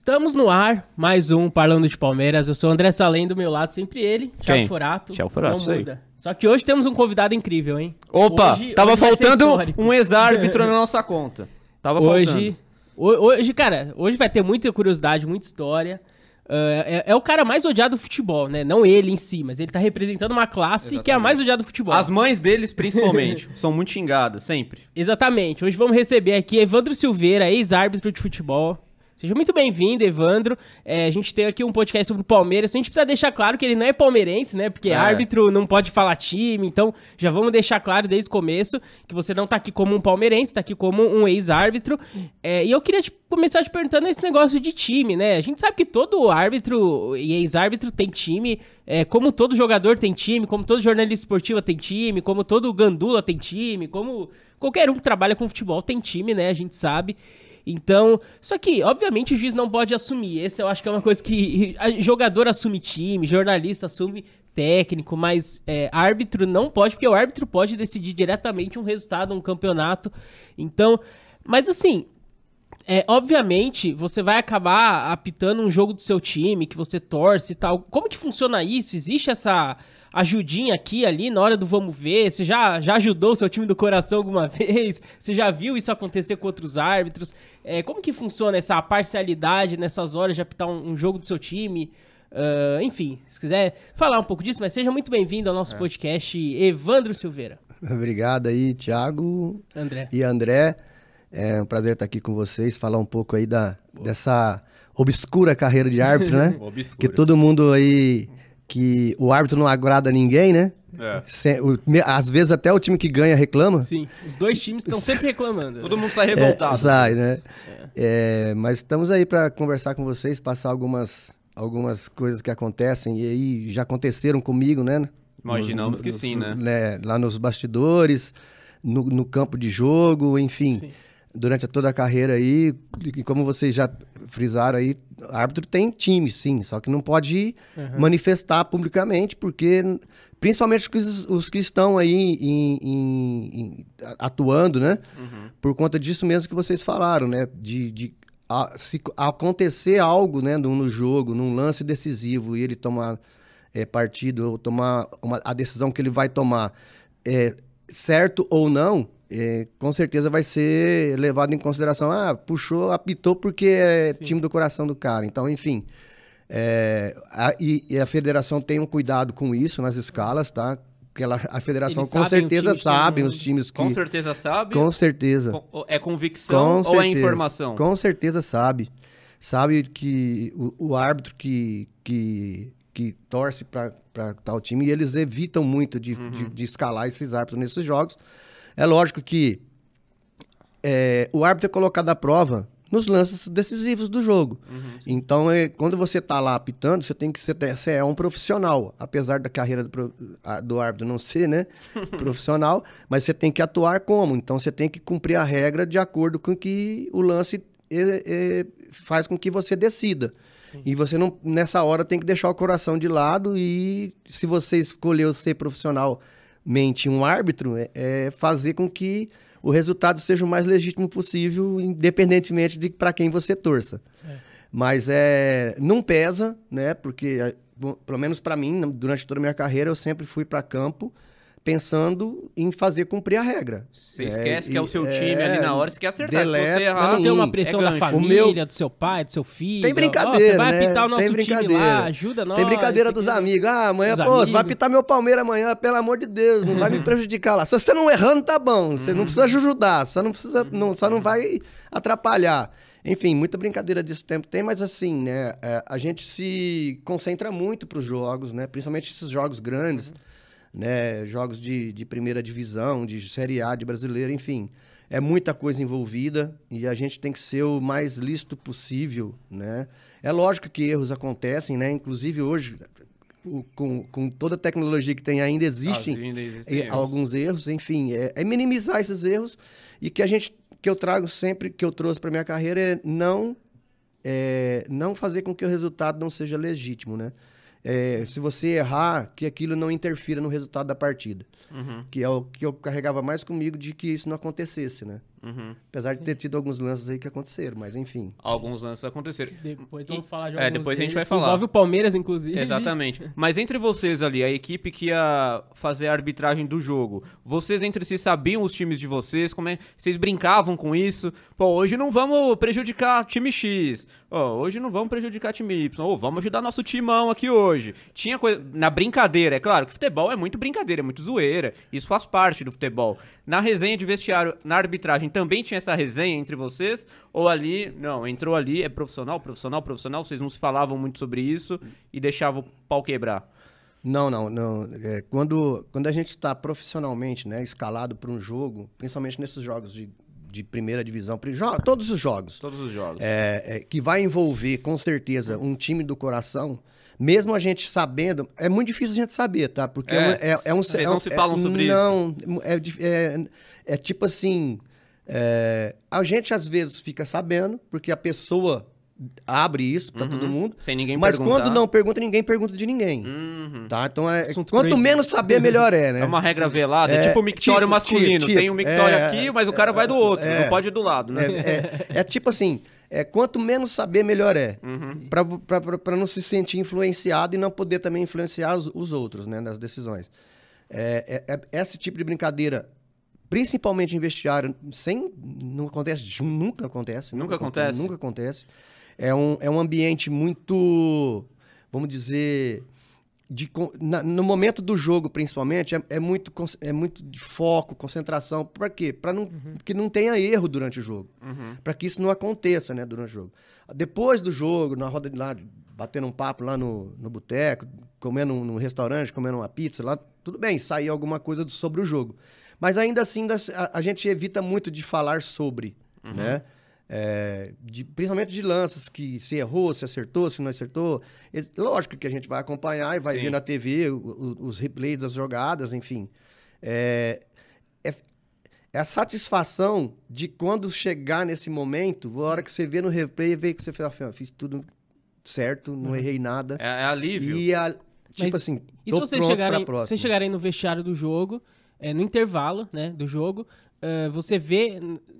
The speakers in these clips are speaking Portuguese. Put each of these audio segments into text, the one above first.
Estamos no ar, mais um Parlando de Palmeiras. Eu sou o André Salem, do meu lado, sempre ele, Thiago? Forato. Thiago Forato, não muda. Só que hoje temos um convidado incrível, hein? Opa, Hoje- tava hoje faltando um ex-árbitro na nossa conta. Tava Hoje, faltando. ho- hoje, cara, hoje vai ter muita curiosidade, muita história. Ah, é, é o cara mais odiado do futebol, né? Não ele em si, mas ele tá representando uma classe que é a mais odiada do futebol. As mães deles, principalmente, são muito xingadas, sempre. Exatamente. Hoje vamos receber aqui Evandro Silveira, ex-árbitro de futebol. Seja muito bem-vindo, Evandro. É, a gente tem aqui um podcast sobre o Palmeiras. A gente precisa deixar claro que ele não é palmeirense, né? Porque É. árbitro não pode falar time. Então, já vamos deixar claro desde o começo que você não tá aqui como um palmeirense, tá aqui como um ex-árbitro. É, e eu queria te- começar te perguntando esse negócio de time, né? A gente sabe que todo árbitro e ex-árbitro tem time, é, como todo jogador tem time, como todo jornalista esportivo tem time, como todo gandula tem time, como qualquer um que trabalha com futebol tem time, né? A gente sabe. Então, só que, obviamente, o juiz não pode assumir. Esse eu acho que é uma coisa que jogador assume time, jornalista assume técnico, mas é, árbitro não pode, porque o árbitro pode decidir diretamente um resultado, um campeonato. Então, mas assim, é, obviamente, você vai acabar apitando um jogo do seu time, que você torce e tal. Como que funciona isso? Existe essa ajudinha aqui, ali, na hora do vamos ver? Você já, já ajudou o seu time do coração alguma vez? Você já viu isso acontecer com outros árbitros? É, como que funciona essa parcialidade nessas horas de apitar um, um jogo do seu time? Ah, enfim, se quiser falar um pouco disso, mas seja muito bem-vindo ao nosso podcast, Evandro Silveira. Obrigado aí, Thiago André. e André. É um prazer estar aqui com vocês, falar um pouco aí da, dessa obscura carreira de árbitro, né? Obscura. que todo mundo aí, que o árbitro não agrada ninguém, né? É. Se- o- me- às vezes até o time que ganha reclama. Sim, os dois times estão sempre reclamando. Todo mundo sai É, revoltado. sai, né? É, mas estamos aí para conversar com vocês, passar algumas, algumas coisas que acontecem e aí já aconteceram comigo, né? Imaginamos que sim, né? Lá nos bastidores, no, no campo de jogo, enfim. Sim. Durante toda a carreira aí, e como vocês já frisaram aí, árbitro tem time, sim, só que não pode manifestar publicamente, porque principalmente os, os que estão aí em- em- em- atuando, né? Por conta disso mesmo que vocês falaram, né? De, de a- se acontecer algo, né, no, no jogo, num lance decisivo e ele tomar é, partido ou tomar uma- a decisão que ele vai tomar, é, certo ou não, é, com certeza vai ser levado em consideração. Ah, puxou, apitou porque é time do coração do cara. Então, enfim. é, a, e, e a federação tem um cuidado com isso nas escalas, tá? Porque ela, a federação Eles com sabem certeza que sabe os times que. Com certeza sabe. Com certeza. Com- É convicção Com ou é certeza. informação? Com certeza sabe. Sabe que o, o árbitro que, que, que torce para tal time, e eles evitam muito de, de, de escalar esses árbitros nesses jogos. É lógico que é, o árbitro é colocado à prova nos lances decisivos do jogo. Então, é, quando você está lá apitando, você tem que ser, você é um profissional, apesar da carreira do, do árbitro não ser, né, profissional, mas você tem que atuar como. Então, você tem que cumprir a regra de acordo com que o lance é, é, faz com que você decida. E você não nessa hora tem que deixar o coração de lado e se você escolheu ser profissionalmente um árbitro, é, é fazer com que o resultado seja o mais legítimo possível, independentemente de para quem você torça. Mas é não pesa, né? Porque é, bom, pelo menos para mim, durante toda a minha carreira, eu sempre fui para campo pensando em fazer cumprir a regra. Você esquece que é o seu time ali na hora, você quer acertar. Se deleta, você errar, sim, tem uma é pressão da gancho. família, meu- do seu pai, do seu filho. Tem brincadeira, você vai né? apitar o nosso Tem time brincadeira. lá, ajuda nós. Tem brincadeira dos amigos. Ah, amanhã, pô, você vai apitar meu Palmeiras amanhã, pelo amor de Deus, não vai me prejudicar lá. Se você não errando, tá bom. Você não precisa ajudar, só não precisa, não, só não vai atrapalhar. Enfim, muita brincadeira desse tempo tem, mas assim, né, é, a gente se concentra muito pros jogos, né, principalmente esses jogos grandes, né, jogos de, de primeira divisão, de Série A, de brasileiro, enfim. É muita coisa envolvida e a gente tem que ser o mais lícito possível, né? É lógico que erros acontecem, né? Inclusive hoje, o- com, com toda a tecnologia que tem, ainda existem Ainda existem erros. alguns erros, enfim, é, é minimizar esses erros e que a gente que eu trago sempre que eu trouxe para minha carreira é não é, não fazer com que o resultado não seja legítimo, né? É, se você errar, que aquilo não interfira no resultado da partida, Uhum. que é o que eu carregava mais comigo de que isso não acontecesse, né? Uhum. Apesar de ter tido alguns lances aí que aconteceram, mas enfim. Alguns lances aconteceram. Depois vamos falar de é, depois a gente deles, vai que falar. Envolve o Palmeiras, inclusive. Exatamente. Mas entre vocês ali, a equipe que ia fazer a arbitragem do jogo, vocês entre si sabiam os times de vocês? Como é? Vocês brincavam com isso? Pô, hoje não vamos prejudicar time X. Ó, hoje não vamos prejudicar time Y. Ô, vamos ajudar nosso timão aqui hoje. Tinha coisa. Na brincadeira, é claro que futebol é muito brincadeira, é muito zoeira. Isso faz parte do futebol. Na resenha de vestiário, na arbitragem, também tinha essa resenha entre vocês? Ou ali, não, entrou ali, é profissional, profissional, profissional, vocês não se falavam muito sobre isso e deixavam o pau quebrar? Não, não, não. É, quando, quando a gente está profissionalmente, né, escalado para um jogo, principalmente nesses jogos de, de primeira divisão, todos os jogos, Todos os jogos. é, é, que vai envolver com certeza um time do coração, mesmo a gente sabendo, é muito difícil a gente saber, tá? Porque é, É, um- é, é um. vocês é não um- se é- falam sobre isso? Não, é, é, é tipo assim. É, a gente às vezes fica sabendo, porque a pessoa abre isso para todo mundo. Sem ninguém Mas perguntar. quando não pergunta, ninguém pergunta de ninguém. Uhum. Tá? Então é. Assunto Quanto proibido. menos saber, melhor é, né? É uma regra velada, é, É, tipo o mictório tipo, masculino. tipo, Tem um mictório é, aqui, mas o cara vai do outro, é. não pode ir do lado, né? É, é- é tipo assim, é, quanto menos saber, melhor é. Uhum. Pra não se sentir influenciado e não poder também influenciar os, os outros, né, nas decisões. É, é- é- esse tipo de brincadeira, principalmente em vestiário, sem, não acontece, nunca acontece. Nunca acontece? Nunca acontece. É um, é um ambiente muito, vamos dizer... De, na- no momento do jogo, principalmente, é, é muito, é muito de foco, concentração. Para quê? Para não, que não tenha erro durante o jogo. Uhum. Para que isso não aconteça né, durante o jogo. Depois do jogo, na roda de lá, batendo um papo lá no, no boteco, comendo num restaurante, comendo uma pizza lá, tudo bem, sair alguma coisa sobre o jogo. Mas ainda assim, ainda se- a, a gente evita muito de falar sobre, né? É, de- principalmente de lances que se errou, se acertou, se não acertou. Lógico que a gente vai acompanhar e vai Sim. ver na TV o- o- os replays das jogadas, enfim. É, é, é a satisfação de quando chegar nesse momento, a hora que você vê no replay, vê que você fala, "Ah, fiz tudo certo, não errei nada. É, é alívio. E a, tipo Mas assim, E se vocês chegarem, pra próxima. vocês chegarem no vestiário do jogo, é, no intervalo, né, do jogo, é, você vê...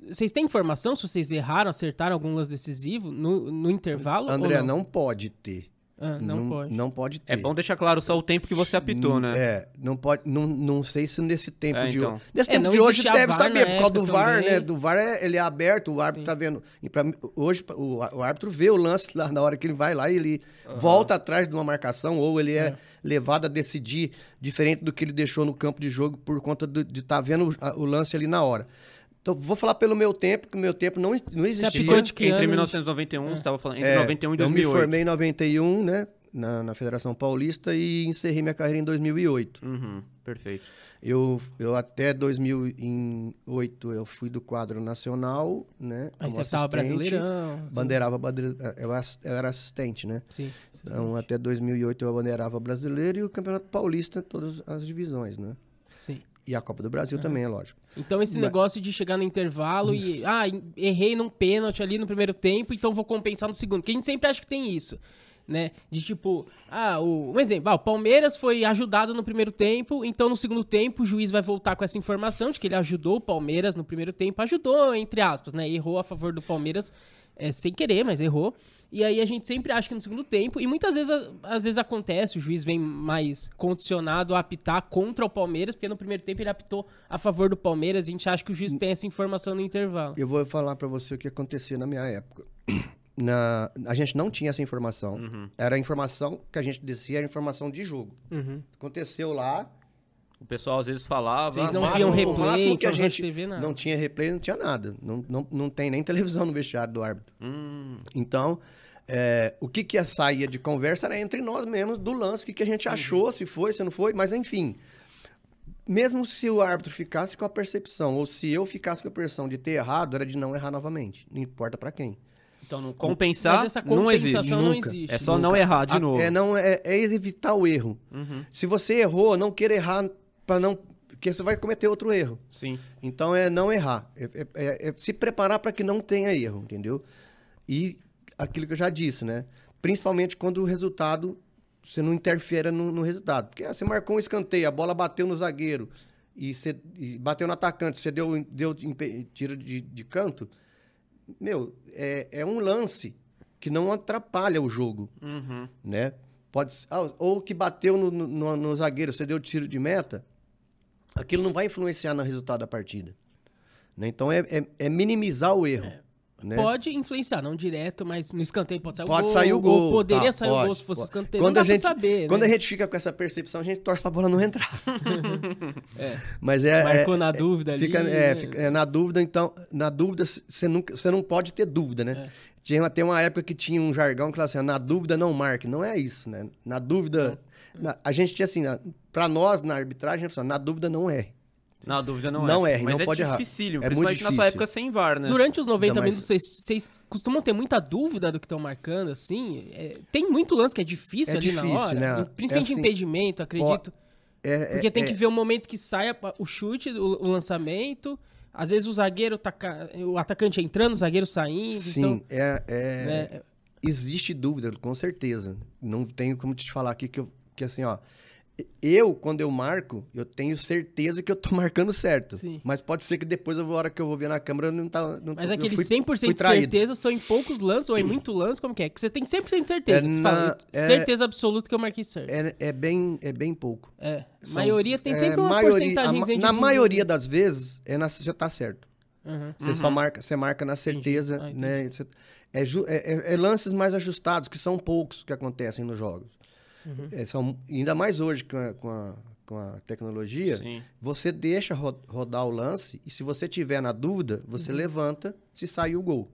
Vocês têm informação se vocês erraram, acertaram algum lance decisivo no, no intervalo? André, não? não pode ter. Ah, não, pode. Não pode ter. É bom deixar claro só o tempo que você apitou, né? É, não pode, não, não sei se nesse tempo É, de então. hoje. Nesse É, tempo não de hoje deve saber, por causa do VAR, também. né? Do VAR é, ele é aberto, o árbitro tá vendo. E pra hoje o, o árbitro vê o lance lá na hora que ele vai lá e ele volta atrás de uma marcação, ou ele é, levado a decidir diferente do que ele deixou no campo de jogo por conta do- de estar vendo o, a- o lance ali na hora. Então, vou falar pelo meu tempo, que o meu tempo não, não existia. apitou de que Entre ano? 1991, você estava falando, entre É, 91 e eu me 2008. formei em 91, né? Na, na Federação Paulista e encerrei minha carreira em 2008. Uhum, perfeito. Eu, eu até 2008 eu fui do quadro nacional, né? Aí como você tava assistente, brasileirão. Bandeirava, badre- eu eu era assistente, né? Sim. Então até 2008 eu bandeirava brasileiro e o Campeonato Paulista, todas as divisões, né? Sim. E a Copa do Brasil também, é lógico. Então esse Mas- negócio de chegar no intervalo e... Ah, errei num pênalti ali no primeiro tempo, então vou compensar no segundo. Porque a gente sempre acha que tem isso, né? De tipo... Ah, o, um exemplo. Ah, o Palmeiras foi ajudado no primeiro tempo, então no segundo tempo o juiz vai voltar com essa informação de que ele ajudou o Palmeiras no primeiro tempo. Ajudou, entre aspas, né? Errou a favor do Palmeiras é, sem querer, mas errou. E aí a gente sempre acha que no segundo tempo, e muitas vezes, às vezes acontece, o juiz vem mais condicionado a apitar contra o Palmeiras, porque no primeiro tempo ele apitou a favor do Palmeiras, a gente acha que o juiz tem essa informação no intervalo. Eu vou falar pra você o que acontecia na minha época. Na, a gente não tinha essa informação. Uhum. Era a informação que a gente descia, era a informação de jogo. Uhum. Aconteceu lá, O pessoal às vezes falava. Vocês "Ah, não viam o replay, máximo que a gente TV, nada. não tinha replay, não tinha nada. Não, não, não tem nem televisão no vestiário do árbitro. Hum, Então, é, o que que ia sair de conversa era entre nós mesmos do lance, o que, que a gente achou, se foi, se não foi, mas enfim. Mesmo se o árbitro ficasse com a percepção, ou se eu ficasse com a percepção de ter errado, era de não errar novamente. Não importa pra quem. então, não compensar Mas essa não existe. compensação não Nunca. existe. É só não errar de A- novo. É, não, é, é evitar o erro. Uhum, Se você errou, não queira errar para não. Porque você vai cometer outro erro. Sim. Então é não errar. É, é- é- é se preparar para que não tenha erro, entendeu? E aquilo que eu já disse, né? Principalmente quando o resultado, você não interfere no, no resultado. Porque ah, você marcou um escanteio, a bola bateu no zagueiro e, você, e bateu no atacante, você deu, deu tiro de, de canto, meu, é, é um lance que não atrapalha o jogo, Uhum. né? Pode, ah, ou que bateu no, no, no zagueiro, você deu tiro de meta, aquilo não vai influenciar no resultado da partida. né? Então é, é, é minimizar o erro. né? Pode influenciar, não direto, mas no escanteio pode sair Pode o gol. sair o gol. Poderia tá, sair o pode, gol se fosse pode. escanteio. Quando não dá gente, pra saber, Quando né? a gente fica com essa percepção, a gente torce pra bola não entrar. É. Mas é. Marcou é- na é- dúvida ali. Fica, é, né? fica- é, na dúvida, então, na dúvida, você nunca, você não pode ter dúvida, né? É. Tinha até uma época que tinha um jargão que falava assim, na dúvida não marque. Não é isso, né? Na dúvida, na- a gente tinha assim, na- pra nós na arbitragem, na dúvida não erre. Na dúvida não, Não é. erre, Mas não é pode errar. dificílimo, É muito principalmente na sua difícil. época sem VAR, né? Durante os 90 Ainda mais- minutos, vocês, vocês costumam ter muita dúvida do que estão marcando, assim? É, tem muito lance que é difícil É ali na difícil, hora. né? Principalmente É assim, impedimento, acredito. É, Porque é- tem é- que ver o momento que sai a- o chute, o, o lançamento. Às vezes o zagueiro tá o atacante entrando, o zagueiro saindo. Sim, Então, é, é- né, existe dúvida, com certeza. Não tenho como te falar aqui que, eu, que assim, ó. Eu, quando eu marco, eu tenho certeza que eu tô marcando certo. Sim. Mas pode ser que depois, a hora que eu vou ver na câmera, eu não tá. Não, mas aquele fui- 100% fui de certeza são em poucos lances ou em muito lance, como que é? Que você tem 100% de certeza. É na- fala, é- certeza absoluta que eu marquei certo. É, é, bem, é bem pouco. É. São- maioria tem é, sempre uma maioria- porcentagem a Na maioria das vezes, é na, você tá certo. Uhum. Você só marca, você marca na certeza, Ah, entendi. né? Você- é, ju- é- é- é lances mais ajustados, que são poucos que acontecem nos jogos. Uhum. É, são, ainda mais hoje com a, com a, com a tecnologia, Sim. você deixa ro- rodar o lance e se você tiver na dúvida, Uhum. você levanta se sair o gol.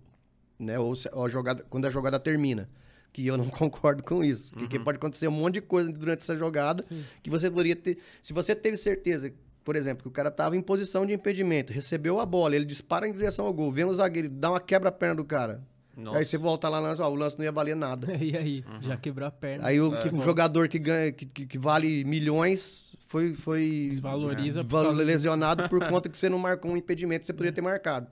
Né? Ou, se- ou a jogada, quando a jogada termina. Que eu não concordo com isso. Porque pode acontecer um monte de coisa durante essa jogada que você poderia ter. Se você teve certeza, por exemplo, que o cara estava em posição de impedimento, recebeu a bola, ele dispara em direção ao gol, vem o zagueiro, dá uma quebra-perna do cara. Nossa. Aí você volta lá, lance, ó, o lance não ia valer nada. E aí? Já quebrou a perna. Aí o, É. o jogador que ganha, que, que- que vale milhões, foi, foi Desvaloriza por val- causa disso. lesionado por conta que você não marcou um impedimento que você poderia ter marcado.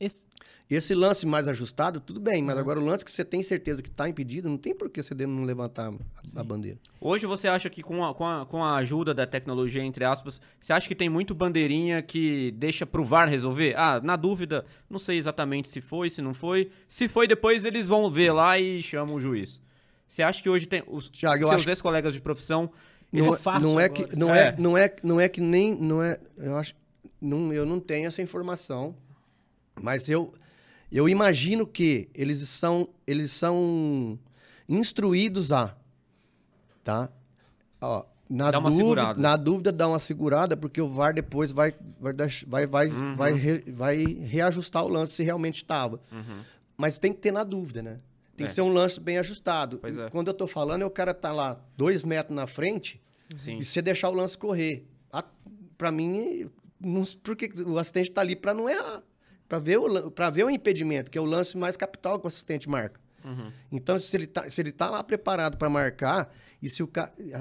Esse- Esse lance mais ajustado, tudo bem, Uhum. mas agora o lance que você tem certeza que está impedido, não tem por que você não levantar a, a bandeira. Hoje você acha que com a, com, a, com a ajuda da tecnologia, entre aspas, você acha que tem muito bandeirinha que deixa pro VAR resolver? Ah, na dúvida, não sei exatamente se foi, se não foi. Se foi, depois eles vão ver lá e chamam o juiz. Você acha que hoje tem os Thiago, eu seus acho- ex-colegas de profissão... Não, é fácil não é agora. que não É. é. não é não é que nem não é eu acho não, eu não tenho essa informação mas eu eu imagino que eles são eles são instruídos a tá ó na Dá dúvida na dúvida dá uma segurada porque o VAR depois vai vai vai vai Uhum. vai, re- vai reajustar o lance se realmente estava Uhum. mas tem que ter na dúvida, né? Tem É. que ser um lance bem ajustado. É. Quando eu tô falando, é o cara tá lá dois metros na frente Sim. e você deixar o lance correr. A, pra mim, não, porque o assistente tá ali pra não errar. Pra ver, o, ver o impedimento, que é o lance mais capital que o assistente marca. Uhum. Então, se ele tá, se ele tá lá preparado pra marcar, e se o,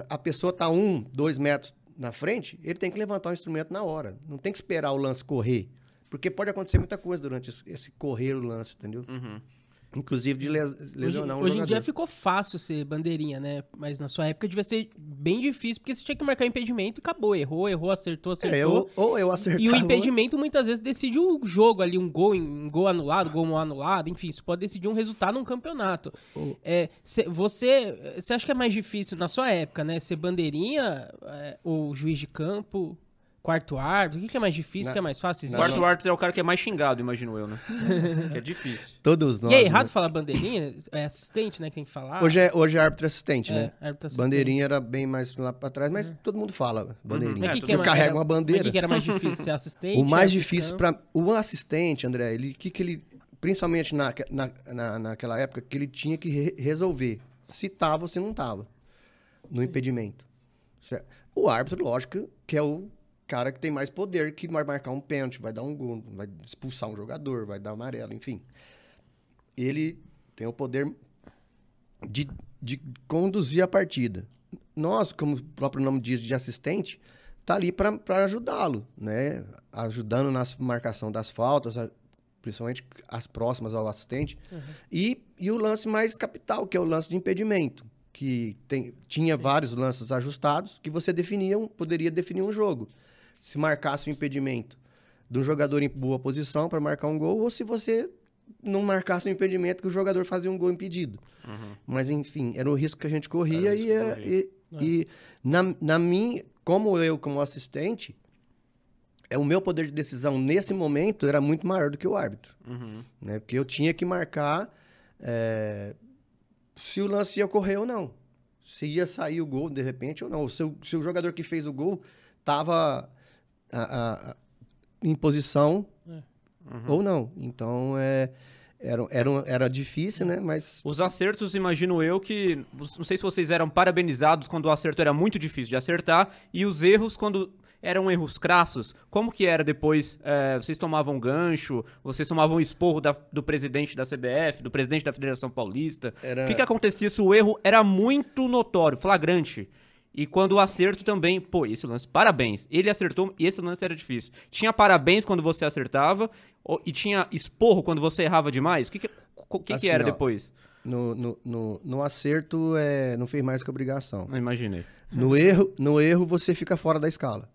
a pessoa tá um, dois metros na frente, ele tem que levantar o instrumento na hora. Não tem que esperar o lance correr. Porque pode acontecer muita coisa durante esse, esse correr o lance, entendeu? Uhum. Inclusive de les- Hoje, lesionar um hoje em dia ficou fácil ser bandeirinha, né? Mas na sua época devia ser bem difícil, porque você tinha que marcar impedimento e acabou. Errou, errou, acertou, É, acertou. eu, ou eu acertava... E o impedimento muitas vezes decide o jogo ali, um gol, em- um gol anulado, gol anulado, enfim, isso pode decidir um resultado num campeonato. É, cê- você, você acha que é mais difícil na sua época, né? Ser bandeirinha é, ou juiz de campo, quarto árbitro? O que, que é mais difícil, o que é mais fácil? O Existe? quarto árbitro é o cara que é mais xingado, imagino eu, né? que é difícil. Todos nós. E é errado né? falar bandeirinha? É assistente, né, que tem que falar? Hoje é, hoje é árbitro assistente, É, né? árbitro assistente. Bandeirinha era bem mais lá pra trás, mas todo mundo fala bandeirinha. É, Mas todo que eu mais- carrego era- uma bandeira. O que, que era mais difícil? Ser assistente? O mais árbitro de difícil para o assistente, André, ele que que ele principalmente na, na, na- naquela época que ele tinha que re- resolver se tava ou se não tava no impedimento. Certo? O árbitro, lógico, que é o cara que tem mais poder, que vai marcar um pênalti, vai dar um gol, vai expulsar um jogador, vai dar amarelo, enfim. Ele tem o poder de, de conduzir a partida. Nós, como o próprio nome diz, de assistente, tá ali para ajudá-lo, né? Ajudando na marcação das faltas, principalmente as próximas ao assistente. E, e o lance mais capital, que é o lance de impedimento, que tem, tinha vários lances ajustados que você definia, um- poderia definir um jogo. Se marcasse o impedimento de um jogador em boa posição para marcar um gol, ou se você não marcasse o impedimento que o jogador fazia um gol impedido. Mas, enfim, era o risco que a gente corria e, risco que é- e, e na, na minha, como eu, como assistente, é o meu poder de decisão nesse momento era muito maior do que o árbitro Uhum. né? Porque eu tinha que marcar é, se o lance ia ocorrer ou não. Se ia sair o gol de repente ou não. Ou Se, o- se o jogador que fez o gol estava em posição É. ou não. Então, é, era, era, era difícil, né? Mas Os acertos, imagino eu que. Não sei se vocês eram parabenizados quando o acerto era muito difícil de acertar, e os erros quando eram erros crassos. Como que era depois? É, vocês tomavam gancho, vocês tomavam esporro da- do presidente da CBF, do presidente da Federação Paulista. Era- O que, que acontecia se o erro era muito notório, flagrante? E quando o acerto também, pô, esse lance, parabéns. Ele acertou e esse lance era difícil. Tinha parabéns quando você acertava ou- e tinha esporro quando você errava demais? O que, que, o que, que Assim, era ó, depois? no, no, no, no acerto é, não fez mais que obrigação. Não imaginei. No erro, no erro você fica fora da escala.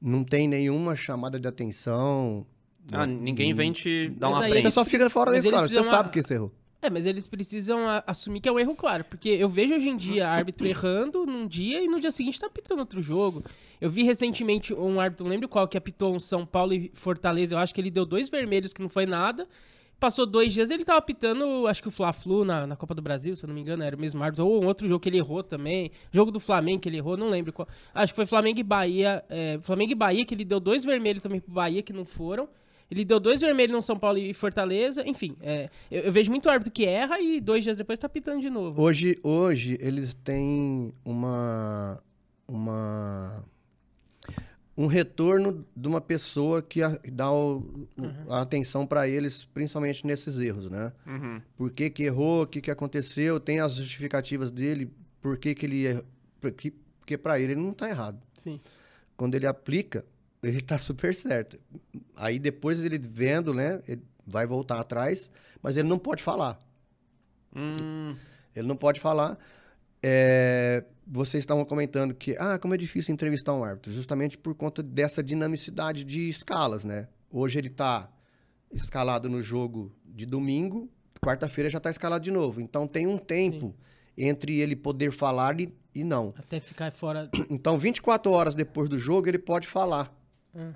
Não tem nenhuma chamada de atenção. Ah, ninguém vem te dar Mas uma aí. Você só fica fora da escala. Você precisam sabe que você errou. É, mas eles precisam a- assumir que é um erro claro. Porque eu vejo hoje em dia árbitro errando num dia e no dia seguinte tá apitando outro jogo. Eu vi recentemente um árbitro, não lembro qual, que apitou um São Paulo e Fortaleza. Eu acho que ele deu dois vermelhos que não foi nada. Passou dois dias, ele tava apitando, acho que o Fla-Flu na, na Copa do Brasil, se eu não me engano, era o mesmo árbitro. Ou um outro jogo que ele errou também. Jogo do Flamengo que ele errou, não lembro qual. Acho que foi Flamengo e Bahia. é, Flamengo e Bahia, que ele deu dois vermelhos também pro Bahia, que não foram. Ele deu dois vermelhos no São Paulo e Fortaleza. Enfim, é, eu, eu vejo muito árbitro que erra e dois dias depois tá pitando de novo. Hoje, hoje eles têm uma, uma um retorno de uma pessoa que a- dá o- o- a atenção para eles, principalmente nesses erros, né? Uhum. Por que, que errou, o que, que aconteceu, tem as justificativas dele, por que, que ele errou. Porque, porque para ele ele não tá errado. Sim. Quando ele aplica, ele tá super certo. Aí depois ele vendo, né, ele vai voltar atrás, mas ele não pode falar. Hum, Ele não pode falar. É, vocês estavam comentando que, ah, como é difícil entrevistar um árbitro, justamente por conta dessa dinamicidade de escalas, né? Hoje ele está escalado no jogo de domingo, quarta-feira já está escalado de novo. Então tem um tempo entre ele poder falar e, e não. Até ficar fora. Então 24 horas depois do jogo ele pode falar. Hum.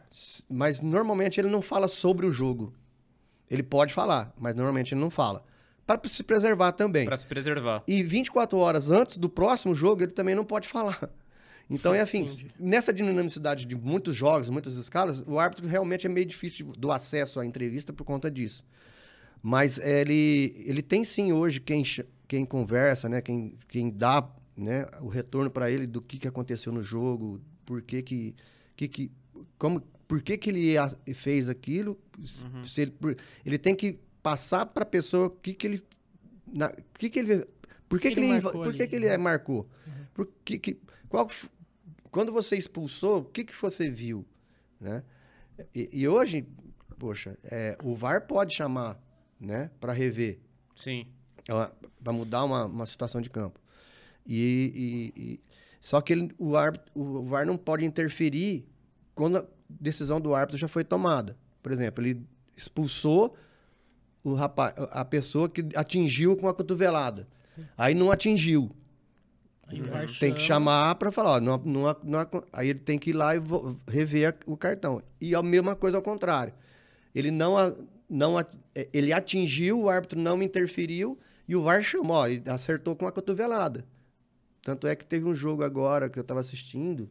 Mas normalmente ele não fala sobre o jogo. Ele pode falar, mas normalmente ele não fala. Para se preservar também. pra se preservar. E 24 horas antes do próximo jogo, ele também não pode falar. Então é assim, nessa dinamicidade de muitos jogos, muitas escalas, o árbitro realmente é meio difícil de- do acesso à entrevista por conta disso. Mas ele, ele tem sim hoje quem, quem conversa, né? quem, quem dá né? o retorno para ele do que, que aconteceu no jogo, por que que, que, que como, por que, que ele a- fez aquilo. Se ele, por- ele tem que passar para a pessoa o que, que ele. Na, que, que ele por que, Que que ele ele, marcou por que, que ele né? é, marcou? Por que, que, qual, quando você expulsou, o que, que você viu? Né? E, e hoje, poxa, é, o VAR pode chamar né, para rever, Sim. para mudar uma, uma situação de campo. E, e- e- só que ele- o, árbitro, o VAR não pode interferir quando a decisão do árbitro já foi tomada. Por exemplo, ele expulsou o rapaz, a pessoa que atingiu com a cotovelada. Aí não atingiu. Aí Tem que chama. chamar para falar, ó, não, não, não- aí ele tem que ir lá e rever o cartão. E a mesma coisa ao contrário. Ele não, não é, ele atingiu, o árbitro não interferiu e o VAR chamou, ó, e acertou com a cotovelada. Tanto é que teve um jogo agora que eu estava assistindo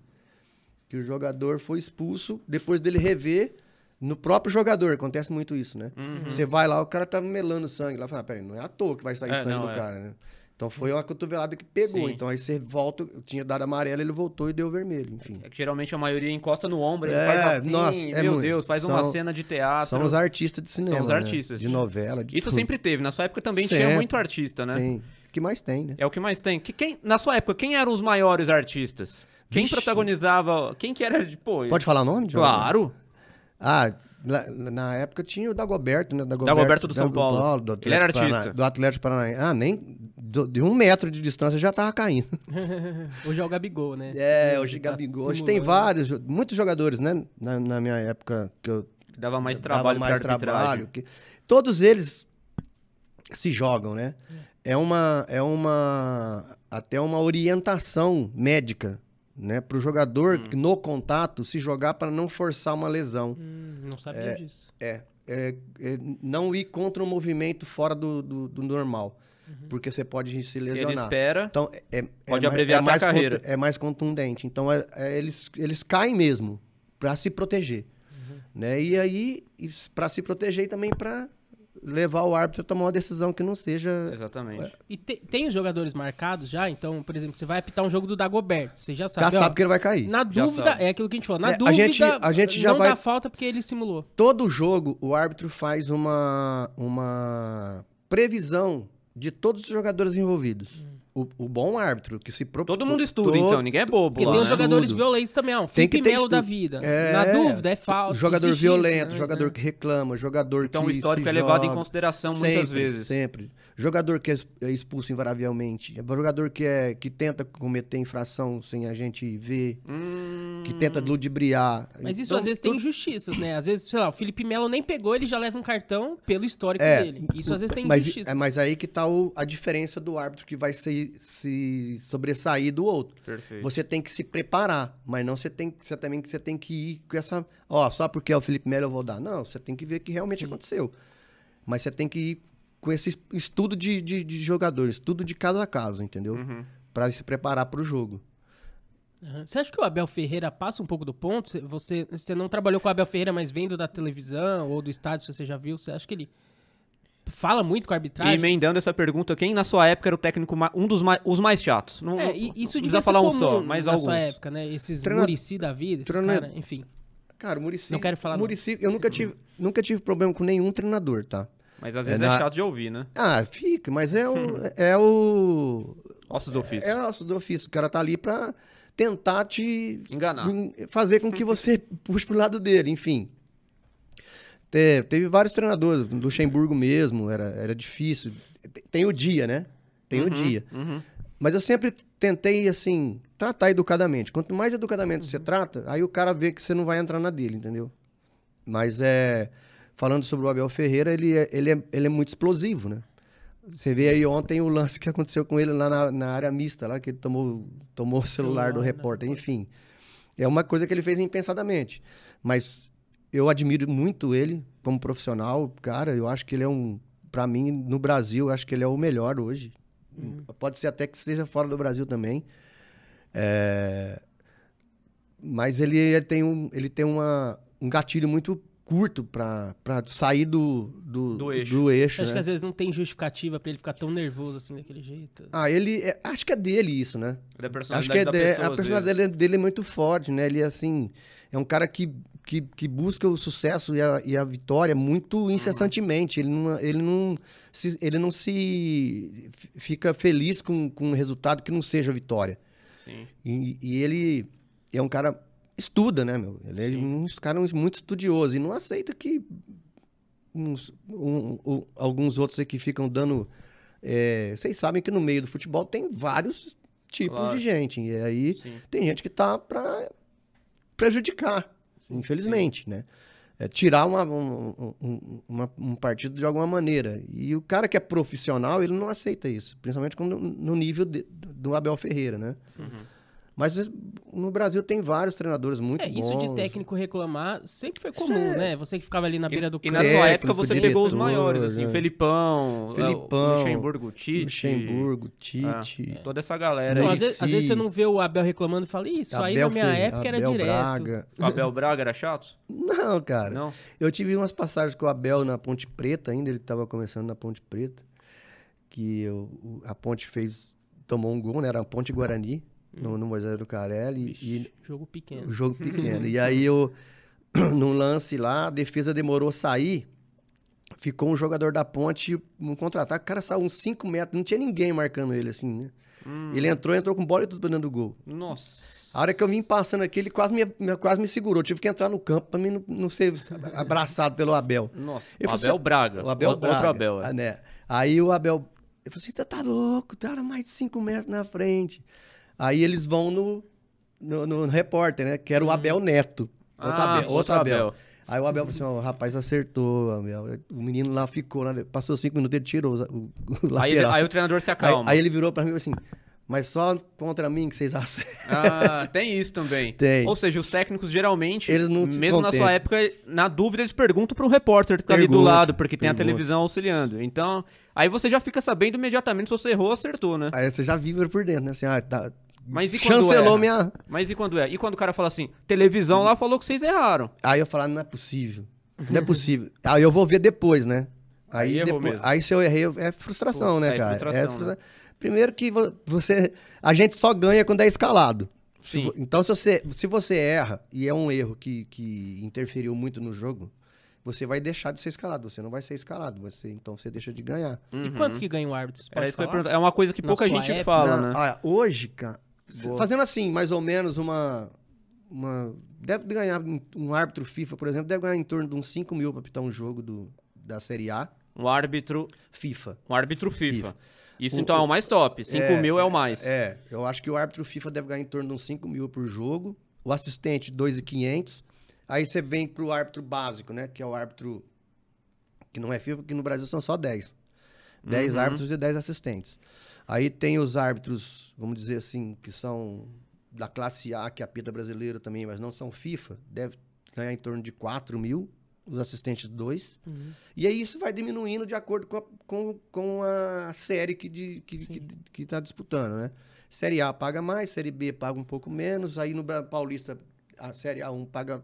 que o jogador foi expulso depois dele rever no próprio jogador. Acontece muito isso, né? Você vai lá, o cara tá melando sangue lá, fala, ah, peraí, não é à toa que vai sair É, sangue não, do é. cara, né? Então foi uma cotovelada que pegou. Sim. Então aí você volta, eu tinha dado amarelo, ele voltou e deu vermelho, enfim. É que geralmente a maioria encosta no ombro, ele É, faz assim, nossa, é meu muito. Deus, faz São- uma cena de teatro. São os artistas de cinema. São os né? artistas. De novela, de Isso tudo. sempre teve. Na sua época também tinha Sempre. muito artista, né? Tem. O que mais tem, né? É o que mais tem. Que, quem, na sua época, quem eram os maiores artistas? Quem Vixe. protagonizava? Quem que era, pô... Pode falar o nome? Claro. Ah, lá- na época tinha o Dagoberto, né? Dagoberto do São Paulo. do Ele era Parana- artista. do Atlético Paranaense. Ah, nem do- de um metro de distância já tava caindo. Hoje é o Gabigol, né? É, hoje tá Gabigol. Hoje tem vários, muitos jogadores, né? Na, na minha época que eu Dava mais dava trabalho mais pra arbitragem. trabalho. que- todos eles se jogam, né? É uma, é uma até uma orientação médica, né, para o jogador Hum. no contato se jogar para não forçar uma lesão. Hum, não sabia disso. É, é, é não ir contra um movimento fora do, do, do normal, porque você pode se Se ele lesionar. espera, Então, é, é- Pode é mais- abreviar é mais carreira. É mais contundente. Então, é- é, eles, eles caem mesmo para se proteger. Uhum. Né? E aí, para se proteger e também para levar o árbitro a tomar uma decisão que não seja... exatamente. E te- tem os jogadores marcados já? Então, por exemplo, você vai apitar um jogo do Dagoberto, você já sabe. Já ó, sabe que ele vai cair. Na Já dúvida, sabe. é aquilo que a gente falou. Na É, a dúvida, gente- a gente já não vai- dá falta porque ele simulou. Todo jogo, o árbitro faz uma, uma previsão de todos os jogadores envolvidos. O, o bom árbitro que se propõe... Todo mundo estuda, então, ninguém é bobo Porque lá, tem né? os jogadores Tudo. violentos também, ó. Um Tem que ter da vida. É, Na dúvida, é falta. Jogador isso, violento, né? jogador É. que reclama, jogador Então que o histórico é levado em joga. consideração sempre, muitas vezes. Sempre. Jogador que é é expulso invariavelmente. Jogador que, é, que tenta cometer infração sem a gente ver. Hum, Que tenta ludibriar. Mas isso Então, às vezes tem tudo- injustiças, né? Às vezes, sei lá, o Felipe Melo nem pegou, ele já leva um cartão pelo histórico É, dele. Isso às vezes tem mas, injustiças. é, mas aí que tá o- a diferença do árbitro que vai se, se sobressair do outro. Perfeito. Você tem que se preparar, mas não você tem você também que você tem que ir com essa, ó, só porque é o Felipe Melo eu vou dar. Não, você tem que ver o que realmente Sim. aconteceu. Mas você tem que ir com esse es- estudo de, de, de jogadores, estudo de caso a caso, entendeu? Uhum. Pra se preparar pro jogo. Aham. Você acha que o Abel Ferreira passa um pouco do ponto? Você- Você, você não trabalhou com o Abel Ferreira, mas vendo da televisão ou do estádio, se você já viu, você acha que ele fala muito com a E arbitragem? emendando essa pergunta, quem na sua época era o técnico, um dos mais, os mais chatos? Não, É, e não isso precisa devia ser falar um comum só, mas na alguns. sua época, né? Esses Treina- Murici da vida, esses treina- caras, enfim. Cara, o Murici. Não quero falar, não. Murici, eu nunca tive, nunca tive problema com nenhum treinador, tá? Mas às É vezes é, na- chato de ouvir, né? Ah, fica, mas é o. é o. Ossos do ofício. É o nosso do ofício. O cara tá ali pra tentar te Enganar. fazer com que você puxe pro lado dele, enfim. Te- teve vários treinadores, Luxemburgo mesmo, era, era difícil. Te- Tem o dia, né? Tem o dia. Uhum. Mas eu sempre tentei, assim, tratar educadamente. Quanto mais educadamente você trata, aí o cara vê que você não vai entrar na dele, entendeu? Mas é. Falando sobre o Abel Ferreira, ele é, ele é, ele é muito explosivo, né? Você vê aí ontem o lance que aconteceu com ele lá na, na área mista, lá que ele tomou, tomou o celular, Celular, do né? repórter, enfim. É uma coisa que ele fez impensadamente. Mas eu admiro muito ele como profissional. Cara, eu acho que ele é um. Pra mim, no Brasil, eu acho que ele é o melhor hoje. Pode ser até que seja fora do Brasil também. É, Mas ele, ele tem, um, ele tem uma, um gatilho muito curto pra, pra sair do, do, Do eixo. do eixo, acha né? que às vezes não tem justificativa pra ele ficar tão nervoso assim, daquele jeito? Ah, ele. é- acho que é dele isso, né? Da Acho que é da de- pessoa, a personalidade dele, dele é muito forte, né? Ele é assim. É um cara que, que, que busca o sucesso e a, e a vitória muito incessantemente. Ele não, ele não, se, ele não se fica feliz com, com um resultado que não seja vitória. Sim. E, e ele é um cara estuda, né, meu? Ele é Sim. um cara muito estudioso e não aceita que uns- um- um- alguns outros aí que ficam dando. é, vocês sabem que no meio do futebol tem vários tipos Claro. de gente. E aí Sim. tem gente que tá para prejudicar, infelizmente, né? É tirar uma, um, um- uma- um partido de alguma maneira. E o cara que é profissional, ele não aceita isso. Principalmente quando, no nível de- do Abel Ferreira, né? Uhum. Mas no Brasil tem vários treinadores muito É, bons. isso de técnico reclamar sempre foi comum, Cê- né? Você que ficava ali na beira do E na campo. sua época você pegou os diretor, maiores, assim, né? Felipão, Felipão, Luxemburgo, Tite. Luxemburgo, Tite. Ah, toda essa galera Não, às, vezes, às vezes você não vê o Abel reclamando e fala, isso aí na Abel minha Ferreira, época era Abel direto. Braga. O Abel Braga era chato? Não, cara. Não? Eu tive umas passagens com o Abel na Ponte Preta, ainda ele estava começando na Ponte Preta, que eu- a Ponte fez, tomou um gol, né? Era a Ponte Guarani, no, no Moisés do Carelli, e Jogo pequeno. jogo pequeno. e aí eu, num lance lá, a defesa demorou a sair, ficou um jogador da Ponte no contra-ataque, o cara saiu uns 5 metros, não tinha ninguém marcando ele assim, né? Hum. Ele entrou, entrou com bola e tudo pra dentro do gol. Nossa. A hora que eu vim passando aqui, ele quase me, quase me segurou. Eu tive que entrar no campo pra mim não, não ser abraçado pelo Abel. Nossa, Eu o Abel assim, Braga. O Abel O- Braga. Outro Abel, é. Né? Aí o Abel. Eu falei assim: você tá louco, tá mais de 5 metros na frente. Aí eles vão no, no, no repórter, né? Que era o Abel Neto. Outro, Ah, Abel, outro Abel. Abel. Aí o Abel falou assim: ó, o rapaz acertou, Abel. O menino lá ficou, lá, passou cinco minutos, ele tirou o, o, Aí, aí o treinador se Aí- acalma. aí ele virou pra mim e falou assim: mas só contra mim que vocês acertam. Ah, tem isso também. Tem. Ou seja, os técnicos geralmente, Eles não mesmo na sua época, na dúvida, eles perguntam pro repórter que tá ali do Pergunta, lado, porque tem a pergunta. televisão auxiliando. Então, aí você já fica sabendo imediatamente se você errou ou acertou, né? Aí você já vibra por dentro, né? Assim, ah, tá. Mas e quando Chancelou erra? minha. Mas e quando é? E quando o cara fala assim, televisão lá falou que vocês erraram. Aí eu falo, não é possível. Não é possível. aí eu vou ver depois, né? Aí, Aí depois, aí se eu errei, é frustração, Putz, né, é cara? frustração, frustra- Primeiro que vo- você. A gente só ganha quando é escalado. Sim. Então, se você, se você erra, e é um erro que, que interferiu muito no jogo, você vai deixar de ser escalado. Você não vai ser escalado. Você, então você deixa de ganhar. E quanto que ganha o árbitro? Perguntar. É uma coisa que Na pouca gente época? fala, Na- né? ah, hoje, cara, Boa. fazendo assim, mais ou menos uma. uma deve ganhar. um- árbitro FIFA, por exemplo, deve ganhar em torno de uns 5 mil pra pitar um jogo do, da Série A. Um árbitro, FIFA. um árbitro FIFA. FIFA. Isso O- então é o mais top. 5 É, mil é o mais. É, eu acho que o árbitro FIFA deve ganhar em torno de uns 5 mil por jogo. O assistente, 2,500. Aí você vem pro árbitro básico, né? Que é o árbitro que não é FIFA, porque no Brasil são só 10. 10 Uhum. árbitros e 10 assistentes. Aí tem os árbitros, vamos dizer assim, que são da classe A, que é a apita brasileiro também, mas não são FIFA. Deve ganhar em torno de 4 mil. Os assistentes, 2. Uhum. E aí isso vai diminuindo de acordo com a, com, com a série que, de, que, que, que tá disputando, né? Série A paga mais, Série B paga um pouco menos, aí no Paulista a Série A1 paga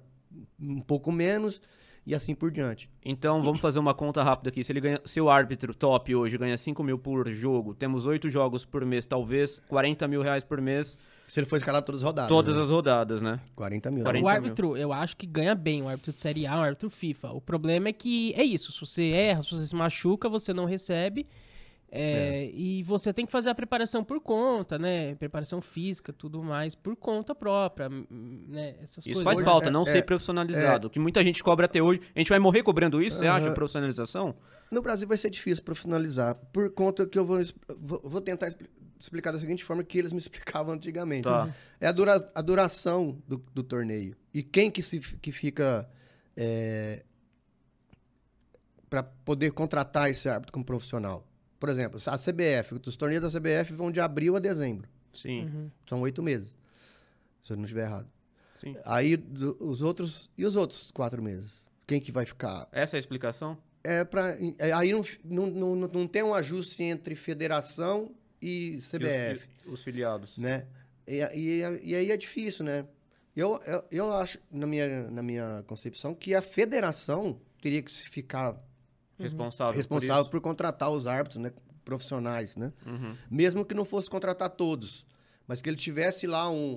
um pouco menos e assim por diante. Então vamos fazer uma conta rápida aqui. Se, ele ganha, se o árbitro top hoje ganha 5 mil por jogo, temos 8 jogos por mês, talvez 40 mil reais por mês, Se ele for escalado todas as rodadas. todas né? as rodadas, né? 40 mil. 40 O mil. árbitro, eu acho que ganha bem, o árbitro de Série A, o árbitro FIFA. O problema é que é isso, se você erra, se você se machuca, você não recebe. É, E você tem que fazer a preparação por conta, né? Preparação física, tudo mais, por conta própria, né? Essas Isso coisas. faz falta, é- não é- ser profissionalizado. O que muita gente cobra até hoje. A gente vai morrer cobrando isso, você acha, profissionalização? No Brasil vai ser difícil para finalizar, por conta que eu vou, vou, tentar expli- explicar da seguinte forma que eles me explicavam antigamente. Tá. É a, dura- a duração do, do torneio. E quem que, se, que fica para poder contratar esse árbitro como profissional? Por exemplo, a CBF, os torneios da CBF vão de abril a dezembro. Sim, Uhum. São oito meses, se eu não estiver errado. sim. Aí do- os outros. E os outros quatro meses? Quem que vai ficar? Essa é a explicação? É pra, é, aí não, não, não, não- tem um ajuste entre federação e E os- CBF, e os, filiados. né? E, e, e aí é difícil, né? Eu, eu, eu acho, na minha, na minha concepção, que a federação teria que ficar Responsável, responsável por por, contratar os árbitros, né? Profissionais, né? Uhum. Mesmo que não fosse contratar todos. Mas que ele tivesse lá um,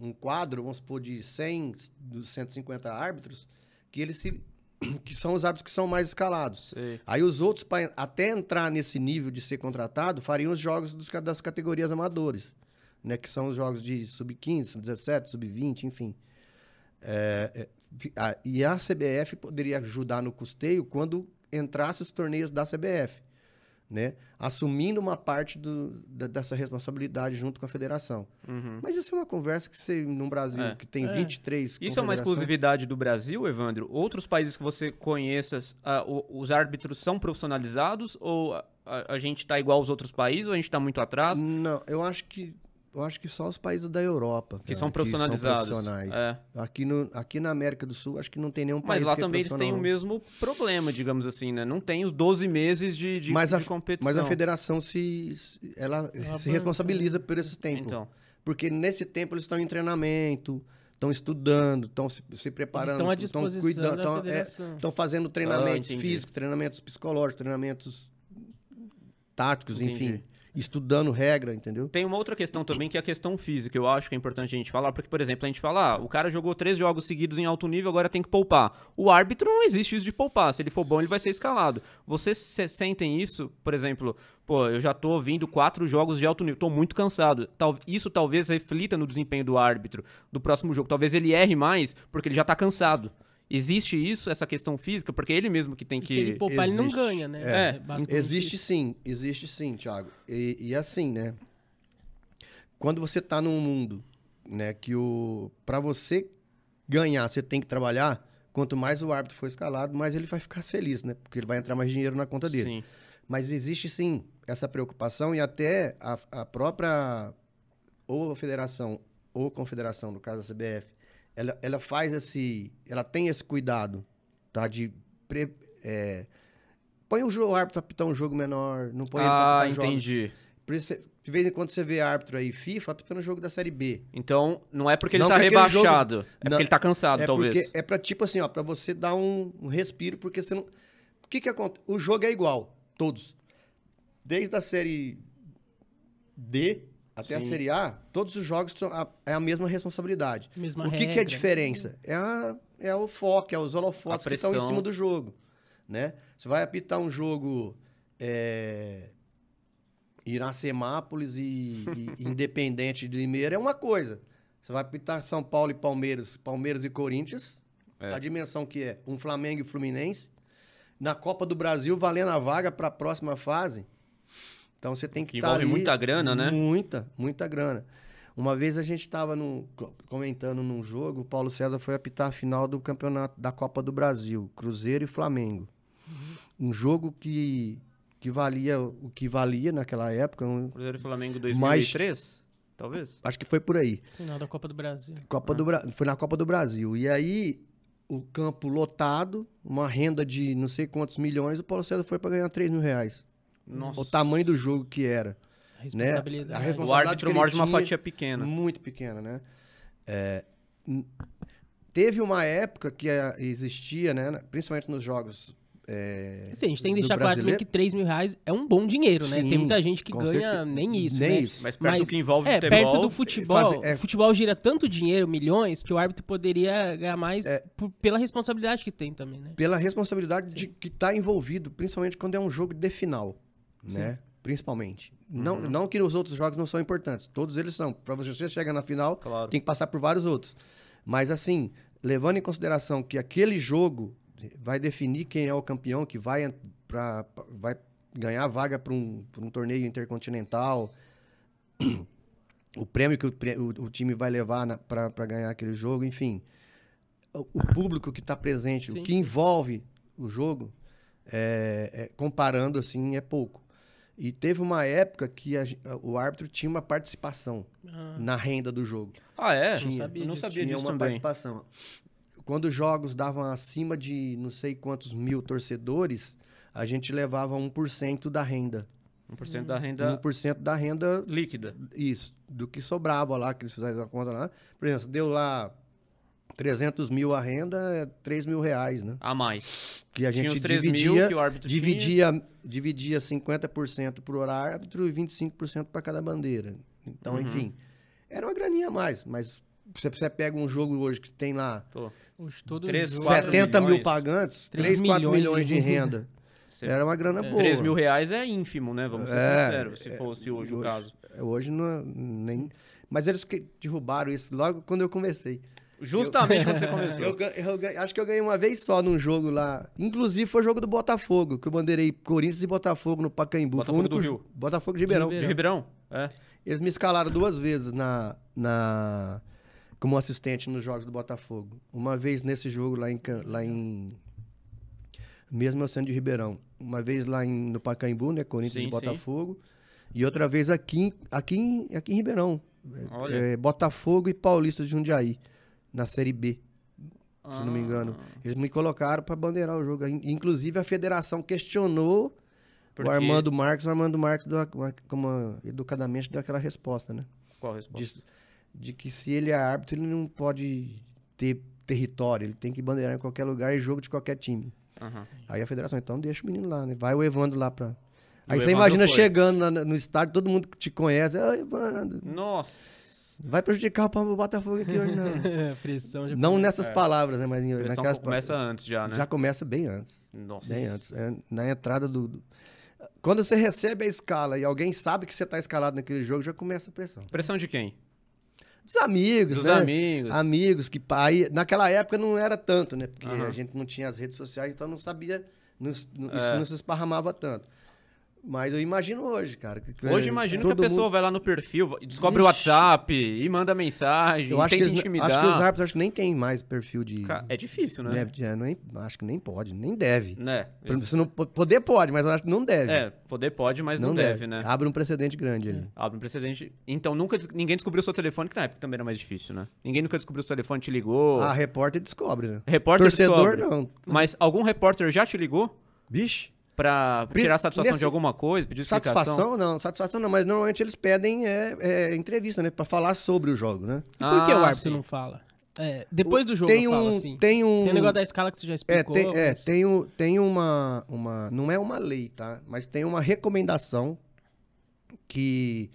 um, um quadro, vamos supor, de 100, dos 150 árbitros, que eles se, que são os árbitros que são mais escalados. Sei. Aí os outros, pra até entrar nesse nível de ser contratado, fariam os jogos dos das categorias amadores, né? Que são os jogos de sub-15, sub-17, sub-20, enfim. É, é, a- e a CBF poderia ajudar no custeio quando entrasse os torneios da CBF, né? Assumindo uma parte do- da- dessa responsabilidade junto com a federação. Uhum. Mas isso é uma conversa que você, num Brasil É. que tem É. 23 Isso é uma exclusividade do Brasil, Evandro? Outros países que você conheça, o- os árbitros são profissionalizados ou a, a- gente tá igual aos outros países ou a gente tá muito atrás? Não, eu acho que eu acho que só os países da Europa Que cara, são profissionalizados. profissionais. É. Aqui, no, aqui na América do Sul, acho que não tem nenhum Mas país lá que é também eles têm o mesmo problema, digamos assim, né? Não tem os 12 meses de, de, mas, a, de competição. mas a federação se, ela Ela se responsabiliza por esse tempo. Então, Porque nesse tempo eles estão em treinamento, estão estudando, estão se, se preparando, estão à estão disposição cuidando, da estão, é, estão fazendo treinamentos Ah, entendi. físicos, treinamentos psicológicos, treinamentos táticos, Entendi. enfim. Estudando regra, entendeu? Tem uma outra questão também, que é a questão física. Eu acho que é importante a gente falar, porque, por exemplo, a gente fala, ah, o cara jogou três jogos seguidos em alto nível, agora tem que poupar. O árbitro não existe isso de poupar. Se ele for bom, ele vai ser escalado. Vocês se- sentem isso, por exemplo, pô, eu já tô vindo quatro jogos de alto nível, tô muito cansado. Tal- isso talvez reflita no desempenho do árbitro do próximo jogo. Talvez ele erre mais, porque ele já tá cansado. Existe isso, essa questão física, porque é ele mesmo que tem Se ele que. poupar, ele não Existe. ganha, né? É. basicamente Existe isso. sim, existe sim, Thiago. E, e assim, né? Quando você tá num mundo, né, que o para você ganhar, você tem que trabalhar, quanto mais o árbitro for escalado, mais ele vai ficar feliz, né? Porque ele vai entrar mais dinheiro na conta dele. Sim. Mas existe sim essa preocupação e até a, a própria ou a federação ou confederação, no caso da CBF, ela, ela faz esse, ela tem esse cuidado, tá? De pre- é, põe o, jogo, o árbitro apitar um jogo menor, não põe ele pra Ah, jogos. entendi. Você- de vez em quando você vê árbitro aí FIFA apitando jogo da Série B. Então, não é porque ele Não tá aquele jogo- rebaixado, é Não, porque ele tá cansado, é talvez. Porque é pra, tipo assim, ó, pra você dar um, um respiro, porque você não... O que que acontece? O jogo é igual, todos. Desde a Série D até a Sim. Série A, todos os jogos são a, é a mesma responsabilidade. Mesma o que, que é a diferença? É, a- é o foco, é os holofotes A que estão em cima do jogo, né? Você vai apitar um jogo é, Iracemápolis e, e Independente de Limeira é uma coisa. Você vai apitar São Paulo e Palmeiras, Palmeiras e Corinthians, É. a dimensão que é um Flamengo e Fluminense, na Copa do Brasil valendo a vaga para a próxima fase. Então você tem que Que estar envolve ali- muita grana, né? Muita, muita grana. Uma vez a gente estava comentando num jogo, o Paulo César foi apitar a final do campeonato da Copa do Brasil, Cruzeiro e Flamengo. Um jogo que, que valia o que valia naquela época, um- Cruzeiro e Flamengo Mais- 2003, talvez? acho que foi por aí. Final da Copa do Brasil. Copa do Bra... Foi na Copa do Brasil. E aí, o campo lotado, uma renda de não sei quantos milhões, o Paulo César foi para ganhar 3 mil reais. Nossa. O tamanho do jogo que era. A responsabilidade. A O responsabilidade árbitro que ele morde uma fatia pequena. Muito pequena, né? É, teve uma época que eh, existia, né? Principalmente nos jogos. É, Assim, a gente tem que deixar claro também brasileiro. que 3 mil reais é um bom dinheiro, né? Sim, tem muita gente que ganha certeza. nem isso, Nem né? isso. Mas perto do que envolve é, futebol, perto do futebol, fazer- é- o futebol gira tanto dinheiro, milhões, que o árbitro poderia ganhar mais É. por- pela responsabilidade que tem também, né? Pela responsabilidade de que está envolvido, principalmente quando é um jogo de final, né? Principalmente. Não, Uhum. não que os outros jogos não são importantes. Todos eles são. Para você chegar na final, Claro. tem que passar por vários outros. Mas assim, levando em consideração que aquele jogo vai definir quem é o campeão, que vai, pra, vai ganhar a vaga para um, pra um torneio intercontinental, o prêmio que o, o- o time vai levar para ganhar aquele jogo, enfim. O, o público que está presente, Sim. o que envolve o jogo, é- é, comparando assim, é pouco. E teve uma época que a o árbitro tinha uma participação Ah, na renda do jogo. Ah, é? Não sabia Eu não disso. sabia Tinha disso uma também. participação. Quando os jogos davam acima de não sei quantos mil torcedores, a gente levava 1% da renda. 1% da renda 1% da renda, líquida. isso, do que sobrava lá, que eles fizeram a conta lá. Por exemplo, se deu lá 300 mil a renda, é 3 mil reais, né? A mais. Que a Tinha gente os 3 dividia, mil que o árbitro tinha. dividia, dividia 50% pro árbitro e 25% para cada bandeira. Então, Uhum. enfim, era uma graninha a mais, mas você, você pega um jogo hoje que tem lá Pô, Hoje todo Três, jogo- quatro 70 mil milhões. pagantes, Três 3, 4 milhões milhões de de renda. Cê- Era uma grana boa. 3 mil reais é ínfimo, né? Vamos ser É, sinceros, se fosse hoje, o caso. Hoje não é nem. Mas eles que derrubaram isso logo quando eu comecei. Justamente quando você Eu, começou. ga- eu ga- acho que eu ganhei uma vez só num jogo lá. Inclusive foi o jogo do Botafogo, que eu bandeirei Corinthians e Botafogo no Pacaembu. Botafogo do único Rio. jo- Botafogo de Ribeirão. De Ribeirão? É. Eles me escalaram duas vezes na, na como assistente nos jogos do Botafogo. Uma vez nesse jogo lá em, lá em mesmo eu sendo de Ribeirão. Uma vez lá em, no Pacaembu, né, Corinthians Sim, e Botafogo. E outra vez aqui, em- aqui, aqui em Ribeirão. Olha. é, Botafogo e Paulista de Jundiaí, na Série B, se não me engano. Ah. Eles me colocaram para bandeirar o jogo. In- Inclusive a federação questionou Porque- o Armando Marques, o Armando Marques deu, a- como educadamente deu aquela resposta, né? Qual resposta? De, de que se ele é árbitro, ele não pode ter território, ele tem que bandeirar em qualquer lugar e jogo de qualquer time. Aham. Aí a federação, então deixa o menino lá, né? Vai o Evandro lá pra. Aí você Evandro imagina foi. chegando no estádio, todo mundo que te conhece. Mano, Nossa. Vai prejudicar o Botafogo aqui hoje, não. Pressão já não nessas É. palavras, né? Mas em- pressão naquelas começa antes já, né? Já começa bem antes. Nossa. Bem antes. É, na entrada do, do- Quando você recebe a escala e alguém sabe que você tá escalado naquele jogo, já começa a pressão. Pressão de quem? Dos amigos, Dos né? amigos. Amigos que aí, naquela época não era tanto, né? Porque Aham. a gente não tinha as redes sociais, então não sabia, não, não- É. isso não se esparramava tanto. Mas eu imagino hoje, cara. que- Hoje é, imagino que a pessoa mundo- vai lá no perfil, descobre o Ixi. WhatsApp e manda mensagem, Eu acho que, tenta eles, intimidar. acho que os árbitros acho que nem tem mais perfil de. É difícil, né? né, de- nem- acho que nem pode, nem deve. Se não, poder pode, mas eu acho que não deve. É, poder pode, mas não, deve, né? Abre um precedente grande ali. Abre um precedente. Então nunca ninguém descobriu o seu telefone, que na época também era mais difícil, né? Ninguém nunca descobriu o seu telefone, te ligou. A repórter descobre, né? repórter Torcedor, descobre. não. Mas algum repórter já te ligou Vixe. Pra Pri- tirar satisfação nesse- de alguma coisa, pedir explicação? Satisfação não, satisfação não, mas normalmente eles pedem é, é, entrevista, né? Pra falar sobre o jogo, né? E por que o Ah, árbitro sim. não fala? É, depois do jogo tem um, assim. Tem um. Tem o negócio da escala que você já É, explicou. tem, é, mas- tem, o- tem uma, uma. Não é uma lei, tá? Mas tem uma recomendação que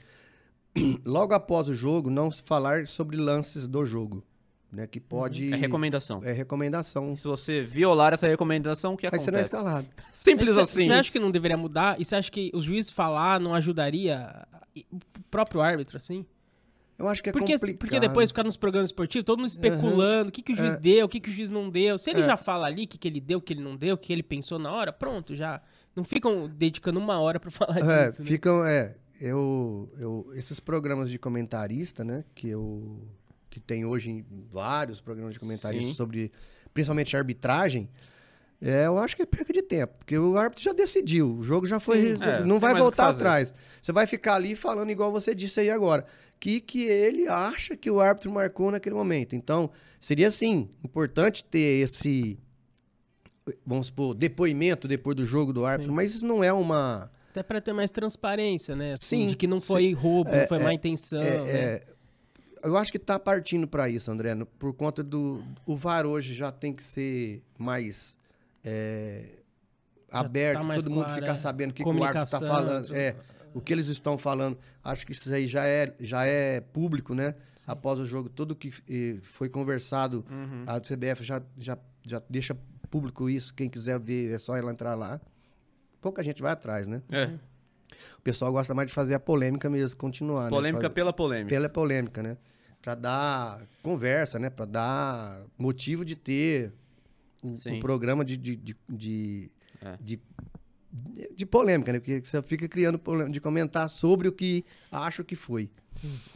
logo após o jogo não se falar sobre lances do jogo. Né? Que pode. É recomendação. É recomendação. Se você violar essa recomendação, o que Aí você não é acontece? escalado. Simples assim. Você acha que não deveria mudar? E você acha que os juízes falar não ajudaria o próprio árbitro, assim? Eu acho que é porque, complicado. porque depois ficar nos programas esportivos, todo mundo especulando o que, que o juiz deu, o que, que o juiz não deu. Se ele É. já fala ali o que, que ele deu, o que ele não deu, o que ele pensou na hora, pronto, já. Não ficam dedicando uma hora pra falar É, disso. né? ficam, é, eu, eu, esses programas de comentarista, né, que eu, que tem hoje em vários programas de comentarista Sim. sobre, principalmente arbitragem, é, eu acho que é perca de tempo, porque o árbitro já decidiu, o jogo já foi, Sim, é, não vai voltar atrás. Você vai ficar ali falando igual você disse aí agora, que que ele acha que o árbitro marcou naquele momento. Então, seria assim, importante ter esse vamos supor, depoimento depois do jogo do árbitro, Sim. mas isso não é uma Até pra ter mais transparência, né? Assim, Sim, De que não foi roubo, não foi é, má intenção. É, né? Eu acho que tá partindo para isso, André, no- por conta do o VAR hoje já tem que ser mais é, aberto, tá mais todo mundo claro, ficar é. sabendo o que, que o árbitro está falando, tudo. é, o que eles estão falando. Acho que isso aí já é já é público, né? Após o jogo, tudo que eh, foi conversado, Uhum. a CBF já, já, já deixa público isso. Quem quiser ver, é só ela entrar lá. Pouca gente vai atrás, né? É. O pessoal gosta mais de fazer a polêmica mesmo, continuar. né? Polêmica Fazer- pela polêmica. pela polêmica, né? Pra dar conversa, né? Pra dar motivo de ter um, um programa de, de, de, de, É. de, de polêmica, né? Porque você fica criando polêmica, de comentar sobre o que acho que foi.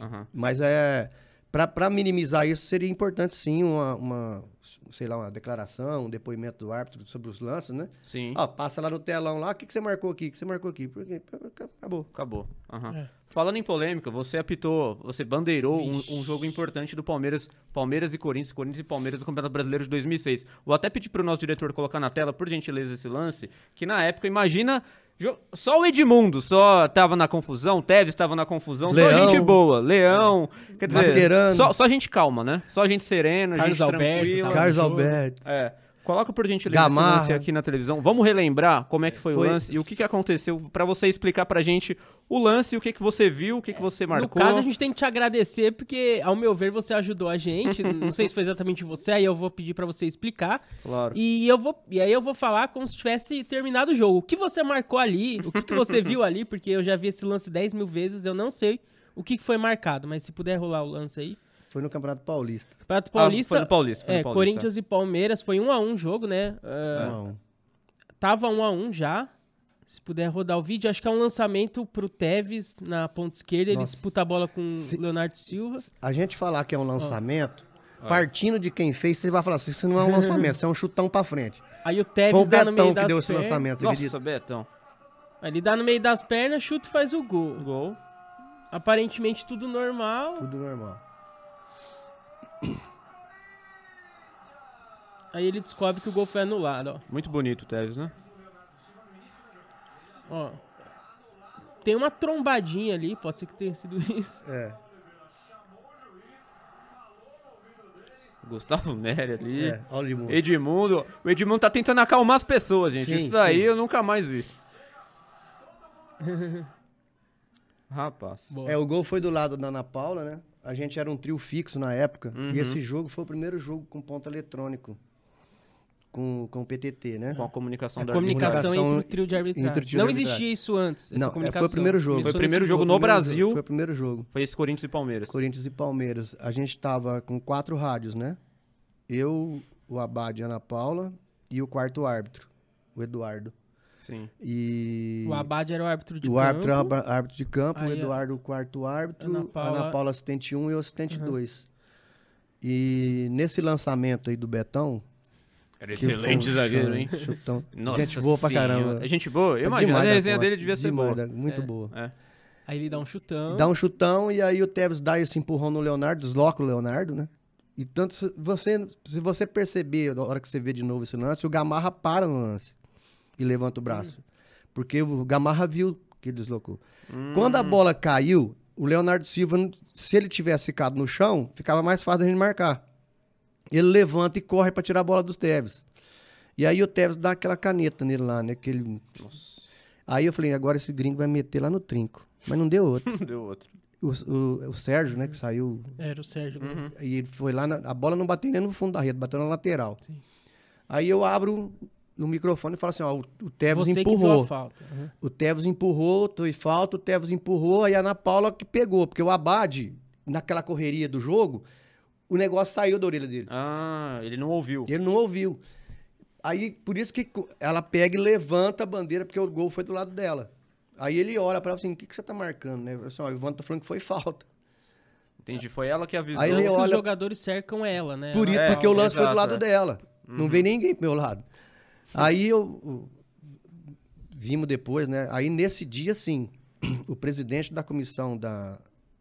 Aham. Mas é... Pra, pra minimizar isso, seria importante, sim, uma, uma, sei lá, uma declaração, um depoimento do árbitro sobre os lances, né? Sim. Ó, passa lá no telão lá, o que, que você marcou aqui? O que você marcou aqui? Porque acabou. Acabou. Aham. É. Falando em polêmica, você apitou, você bandeirou um, um jogo importante do Palmeiras, Palmeiras e Corinthians, Corinthians e Palmeiras do Campeonato Brasileiro de 2006. Vou até pedir pro nosso diretor colocar na tela, por gentileza, esse lance, que na época, imagina, só o Edmundo só tava na confusão, Tevez tava na confusão, só Leão. gente boa, Leão, quer dizer, só, só gente calma, né? Só gente serena, Carlos gente Alberto tranquila. Carlos. Alberto. É. Coloca por gentileza Gamarra. esse lance aqui na televisão. Vamos relembrar como é que foi, Foi- o lance e o que, que aconteceu pra você explicar pra gente o lance, o que, que você viu, o que, que você No marcou. caso, a gente tem que te agradecer, porque, ao meu ver, você ajudou a gente. Não sei se foi exatamente você, aí eu vou pedir pra você explicar. Claro. E, eu vou, e aí eu vou falar como se tivesse terminado o jogo. O que você marcou ali, o que, que você viu ali, porque eu já vi esse lance 10 mil vezes, eu não sei o que, que foi marcado, mas se puder rolar o lance aí. Foi no Campeonato Paulista. Campeonato Ah, Paulista. foi no Paulista, foi no é, Paulista. Corinthians e Palmeiras, foi um a um o jogo, né? Ah, Não. Tava um a um já. Se puder rodar o vídeo, acho que é um lançamento pro Tevez na ponta esquerda. Ele Nossa. disputa a bola com Se- o Leonardo Silva. A gente falar que é um lançamento, partindo de quem fez, você vai falar assim, isso não é um lançamento, isso é um chutão pra frente. Aí o Tevez dá no meio Betão que das deu esse pernas. lançamento, Nossa? Betão. Ele dá no meio das pernas, chuta e faz o gol. Gol. Aparentemente tudo normal. Tudo normal. Aí ele descobre que o gol foi anulado, ó. Muito bonito o Tevez, né? ó. Tem uma trombadinha ali, pode ser que tenha sido isso. É. Gustavo Nery ali. É, olha o Edmundo. Edmundo. O Edmundo tá tentando acalmar as pessoas, gente. Sim, Isso daí sim. eu nunca mais vi. Rapaz. Boa. É, o gol foi do lado da Ana Paula, né? A gente era um trio fixo na época. Uhum. E esse jogo foi o primeiro jogo com ponto eletrônico. Com, com o PTT, né? Com a comunicação A da comunicação comunicação entre o trio de arbitragem. trio não de arbitragem. existia isso antes, essa Não, é, comunicação. foi o primeiro jogo. Foi o primeiro jogo no Primeiro Brasil. jogo, Foi o primeiro jogo. Foi esse Corinthians e Palmeiras. Corinthians e Palmeiras. A gente tava com quatro rádios, né? Eu, o Abad e a Ana Paula e o quarto árbitro, o Eduardo. Sim. E O Abad era o árbitro de o campo. árbitro era o árbitro de campo, Aí, o. Eduardo o quarto árbitro, Ana Ana Paula- Paula, assistente 1 e eu assistente 2. E nesse lançamento aí do Betão, Era excelente um zagueiro, hein? Chutão. Nossa gente boa pra senhora. caramba. É gente boa? Eu Tá imagino. A da resenha dele devia ser demais boa. da- Muito É. boa. É. Aí ele dá um chutão. Dá um chutão e aí o Tevez dá esse empurrão no Leonardo, desloca o Leonardo, né? E tanto se você, se você perceber, na hora que você vê de novo esse lance, o Gamarra para no lance e levanta o braço. Porque o Gamarra viu que ele deslocou. Quando a bola caiu, o Leonardo Silva, se ele tivesse ficado no chão, ficava mais fácil a gente marcar. Ele levanta e corre pra tirar a bola dos Tevez. E aí o Tevez dá aquela caneta nele lá, né? Que ele... Aí eu falei, agora esse gringo vai meter lá no trinco. Mas não deu outro. Deu outro. O, o- o Sérgio, né, que saiu. Era o Sérgio. né? E ele foi lá. na- a bola não bateu nem no fundo da rede, bateu na lateral. Sim. Aí eu abro o microfone e falo assim: ó, o, o Tevez Você que empurrou. a falta. Uhum. O Tevez empurrou, foi falta, o Tevez empurrou, aí a Ana Paula que pegou. Porque o Abad, naquela correria do jogo, o negócio saiu da orelha dele. Ah, ele não ouviu. Ele não ouviu. Aí, por isso que ela pega e levanta a bandeira, porque o gol foi do lado dela. Aí ele olha pra ela assim, o que, que você tá marcando, né? Eu falo assim, ó, o Ivan tá falando que foi falta. Entendi. Foi ela que avisou. Aí ele que os olha- jogadores cercam ela, né? Por isso, É, porque o lance foi do exato, lado é. dela. Não veio ninguém pro meu lado. Aí eu, vimos depois, né? Aí nesse dia, sim, o presidente da comissão da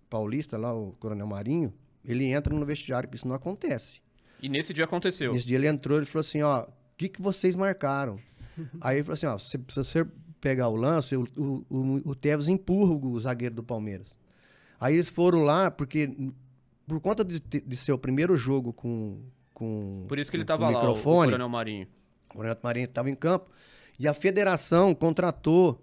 Paulista, lá, o Coronel Marinho, ele entra no vestiário, que isso não acontece. E nesse dia aconteceu. Nesse dia ele entrou e falou assim, ó, o que, que vocês marcaram? Aí ele falou assim, ó, se, você pegar o lance, o, o, o, o Tevez empurra o zagueiro do Palmeiras. Aí eles foram lá, porque por conta de, de ser o primeiro jogo com, com Por isso que ele com tava lá, o- Coronel Marinho. O Renato Marinho estava em campo, e a federação contratou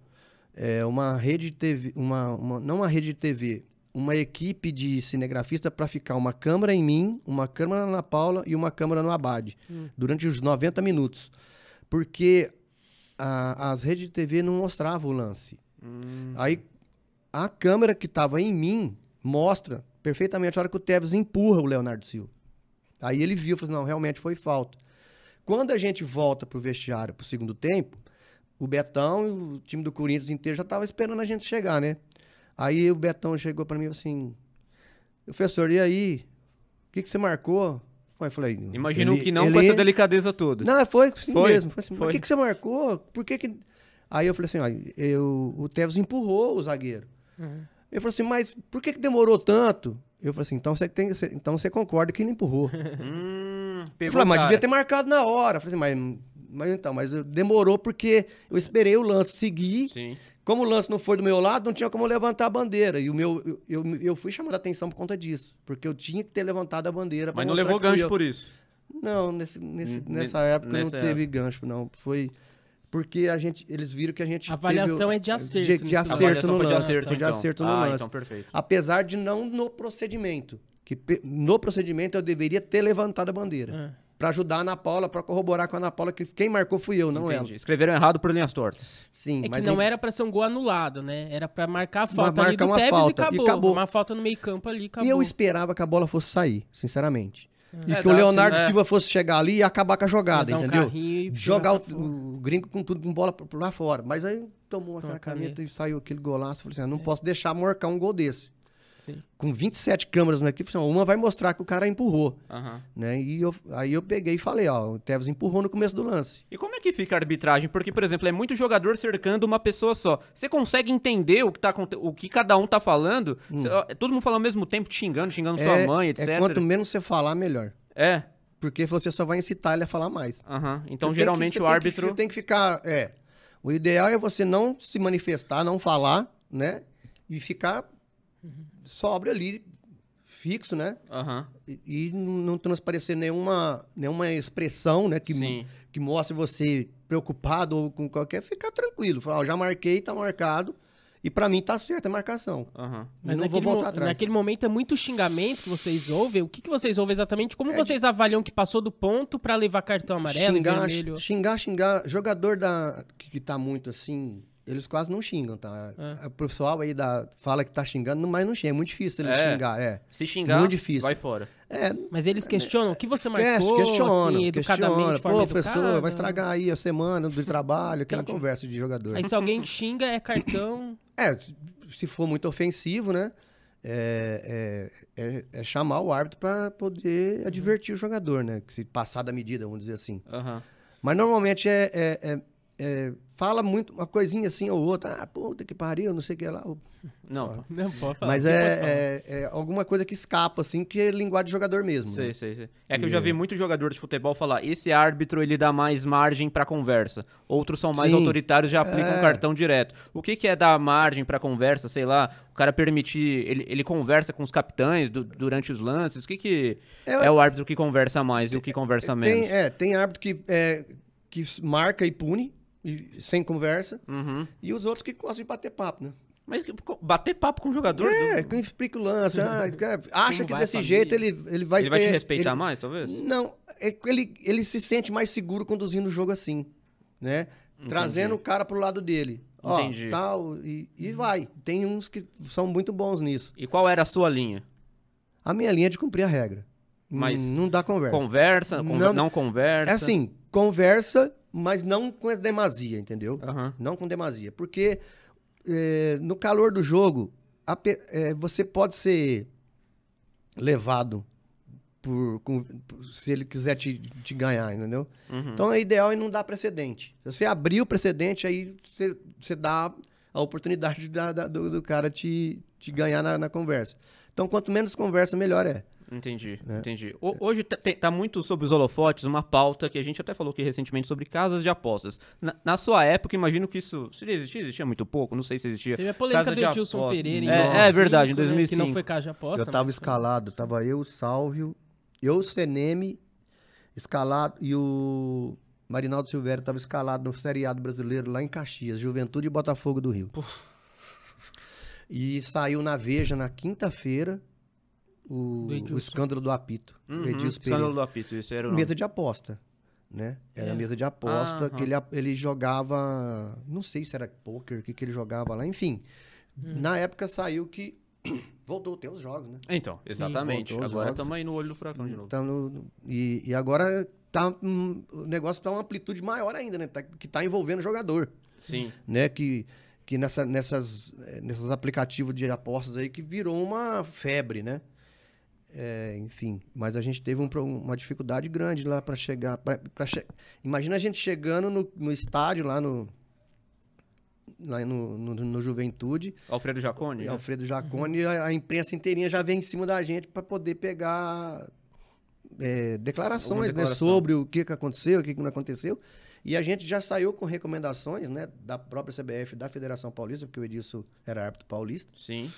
é, uma rede de TV, uma, uma- não uma rede de TV, uma equipe de cinegrafista para ficar uma câmera em mim, uma câmera na Paula e uma câmera no Abade, durante os 90 minutos. Porque a- as redes de TV não mostravam o lance. Aí a câmera que estava em mim mostra perfeitamente a hora que o Tevez empurra o Leonardo Silva. Aí ele viu e falou assim, não, realmente foi falta. Quando a gente volta pro vestiário pro segundo tempo, o Betão e o time do Corinthians inteiro já tava esperando a gente chegar, né? Aí o Betão chegou para mim e falou assim: Professor, e aí? O que, que você marcou? Aí eu falei: Imagino ele- que não ele- com essa delicadeza toda. Não, foi assim Foi, mesmo. Foi assim, mas foi. o que, que você marcou? Por que que. Aí eu falei assim: ó, eu, o Tevez empurrou o zagueiro. Ele falou assim: mas por que, que demorou tanto? Eu falei assim: então você, tem, então você concorda que ele empurrou. Hum, Eu falei, o mas cara. devia ter marcado na hora. Eu falei assim, mas, mas então, mas demorou porque eu esperei o lance seguir. Sim. Como o lance não foi do meu lado, não tinha como levantar a bandeira. E o meu, eu, eu, eu fui chamado a atenção por conta disso. Porque eu tinha que ter levantado a bandeira. Mas não levou gancho eu. por isso. Não, nesse, nesse- N- nessa ne- época nessa não teve gancho, não. Foi porque a gente, eles viram que a gente A avaliação teve é de acerto De, de lance. Acerto no foi de lance. acerto, foi de então. acerto no ah, lance. então perfeito. Apesar de não no procedimento. Que no procedimento eu deveria ter levantado a bandeira. É. Pra ajudar a Ana Paula, pra corroborar com a Ana Paula que quem marcou fui eu, não Entendi. ela. Escreveram errado por linhas tortas. Sim, É que mas não em- era pra ser um gol anulado, né? Era pra marcar a falta ali marcar do uma Tevez falta, e, e acabou. acabou. Uma falta no meio campo ali, acabou. E eu esperava que a bola fosse sair, sinceramente. E É, que o dá, Leonardo assim, né? Silva fosse chegar ali e acabar com a jogada, um entendeu? Jogar o, o gringo com tudo com bola lá fora. Mas aí tomou aquela Toma caneta, caneta. e saiu aquele golaço. Falei assim, ah, não posso deixar marcar um gol desse. Sim. Com 27 câmeras na equipe, uma vai mostrar que o cara empurrou. Aham. Né? E eu- aí eu peguei e falei, ó, o Tevez empurrou no começo do lance. E como é que fica a arbitragem? Porque, por exemplo, é muito jogador cercando uma pessoa só. Você consegue entender o que, tá, o que cada um tá falando? Cê- ó, é todo mundo falando ao mesmo tempo, te xingando, xingando sua é, mãe, etc. é quanto menos você falar, melhor. É. Porque você só vai incitar ele a falar mais. Aham. Então, Você geralmente, que- o tem que- árbitro. você tem que ficar. É. O ideal é você não se manifestar, não falar, né? E ficar sóbrio ali, fixo, né? Aham. E, e não transparecer nenhuma, nenhuma expressão, né? Que, Sim. que mostre você preocupado ou com qualquer. Ficar tranquilo. Falar, ó, já marquei, tá marcado. E pra mim tá certa a marcação. Aham. Mas não vou naquele, voltar atrás. naquele momento é muito xingamento que vocês ouvem. O que, que vocês ouvem exatamente? Como vocês avaliam que passou do ponto pra levar cartão amarelo xingar, e vermelho? xingar, xingar. Jogador da, que, que tá muito assim, eles quase não xingam, tá? É. O pessoal aí da, fala que tá xingando, mas não xinga. É muito difícil ele É. xingar, é. Se xingar, Muito difícil. vai fora. É, Mas eles questionam o que você marcou, questiona, assim, educadamente, questiona. Pô, professor, educada? vai estragar aí a semana do trabalho, aquela Entendi. conversa de jogador. Aí se alguém xinga, é cartão... É, se- for muito ofensivo, né? É, é- é- é chamar o árbitro pra poder advertir o jogador, né? Que Se passar da medida, vamos dizer assim. Aham. Mas normalmente é, é- é- é- fala muito, uma coisinha assim ou outra. Ah, puta que pariu, não sei o que lá. Não, Não, pode falar. Mas é, é- é alguma coisa que escapa, assim, que é linguagem de jogador mesmo. né? Sei, sei, sei. É que eu já vi muito jogador de futebol falar, esse árbitro ele dá mais margem pra conversa. Outros são mais Sim. autoritários e já aplicam É. cartão direto. O que, que é dar margem pra conversa, sei lá, o cara permitir, ele, ele conversa com os capitães du- durante os lances, o que que é, É- o árbitro que conversa mais e o que conversa menos? Tem, é, tem árbitro que, é, que marca e pune, e- sem conversa, Uhum. e os outros que gostam de bater papo, né? Mas bater papo com o jogador, É, do- que explica o lance. ah, acha que vai desse jeito ele, ele vai ele vai ter- te respeitar ele- mais, talvez? Não, é ele, ele se sente mais seguro conduzindo o jogo assim, né? Trazendo o cara pro lado dele. Ó, Entendi. tal, e, e vai. Tem uns que são muito bons nisso. E qual era a sua linha? A minha linha é de cumprir a regra. Mas não dá conversa. Conversa, conver- Não- não, conversa? É assim, conversa, mas não com demasia, entendeu? Aham. Não com demasia. Porque é, no calor do jogo, a é, você pode ser levado por, com- por- se ele quiser te, te ganhar, entendeu? Uhum. Então é ideal e não dar precedente. Se você abrir o precedente, aí você, você dá a oportunidade da- da- do, do cara te, te ganhar na, na conversa. Então, quanto menos conversa, melhor é. Entendi, né? entendi. O- hoje tá, tem- tá muito sobre os holofotes, uma pauta que a gente até falou aqui recentemente sobre casas de apostas. Na, na sua época, imagino que isso. Se existia, existia muito pouco, não sei se existia. Teve a polêmica Casa do de Edilson apostas. Pereira em É, 2005, é verdade, em né, Que 2005. não foi casa de aposta. eu tava mas- escalado, tava eu, o Sálvio, eu, o Seneme, escalado, e o Marinaldo Silvério tava escalado no seriado brasileiro lá em Caxias, Juventude e Botafogo do Rio. E saiu na Veja na quinta-feira o, o escândalo do apito. Uhum, escândalo do apito, isso era o nome. Mesa de aposta, né? Era É. mesa de aposta, Aham. que ele, ele jogava, não sei se era poker, o que, que ele jogava lá, enfim. Hum. Na época saiu que voltou a ter os jogos, né? Então, exatamente. Agora estamos aí no olho do furacão de novo. Tá no- e, e agora tá, hum, o negócio tá uma amplitude maior ainda, né? Tá- que tá envolvendo o jogador, Sim. né? Que, que nessa, nessas, eh, nesses aplicativos de apostas aí que virou uma febre, né? É, enfim, mas a gente teve um uma dificuldade grande lá para chegar. Pra, pra che- Imagina a gente chegando no, no estádio lá no. Lá no, no, no Juventude, Alfredo Jacone? e Alfredo Jacone, a, a imprensa inteirinha já vem em cima da gente para poder pegar é, declarações né, sobre o que, que aconteceu, o que, que não aconteceu. E a gente já saiu com recomendações né, da própria CBF, da Federação Paulista, porque o Edilson era árbitro paulista, Sim.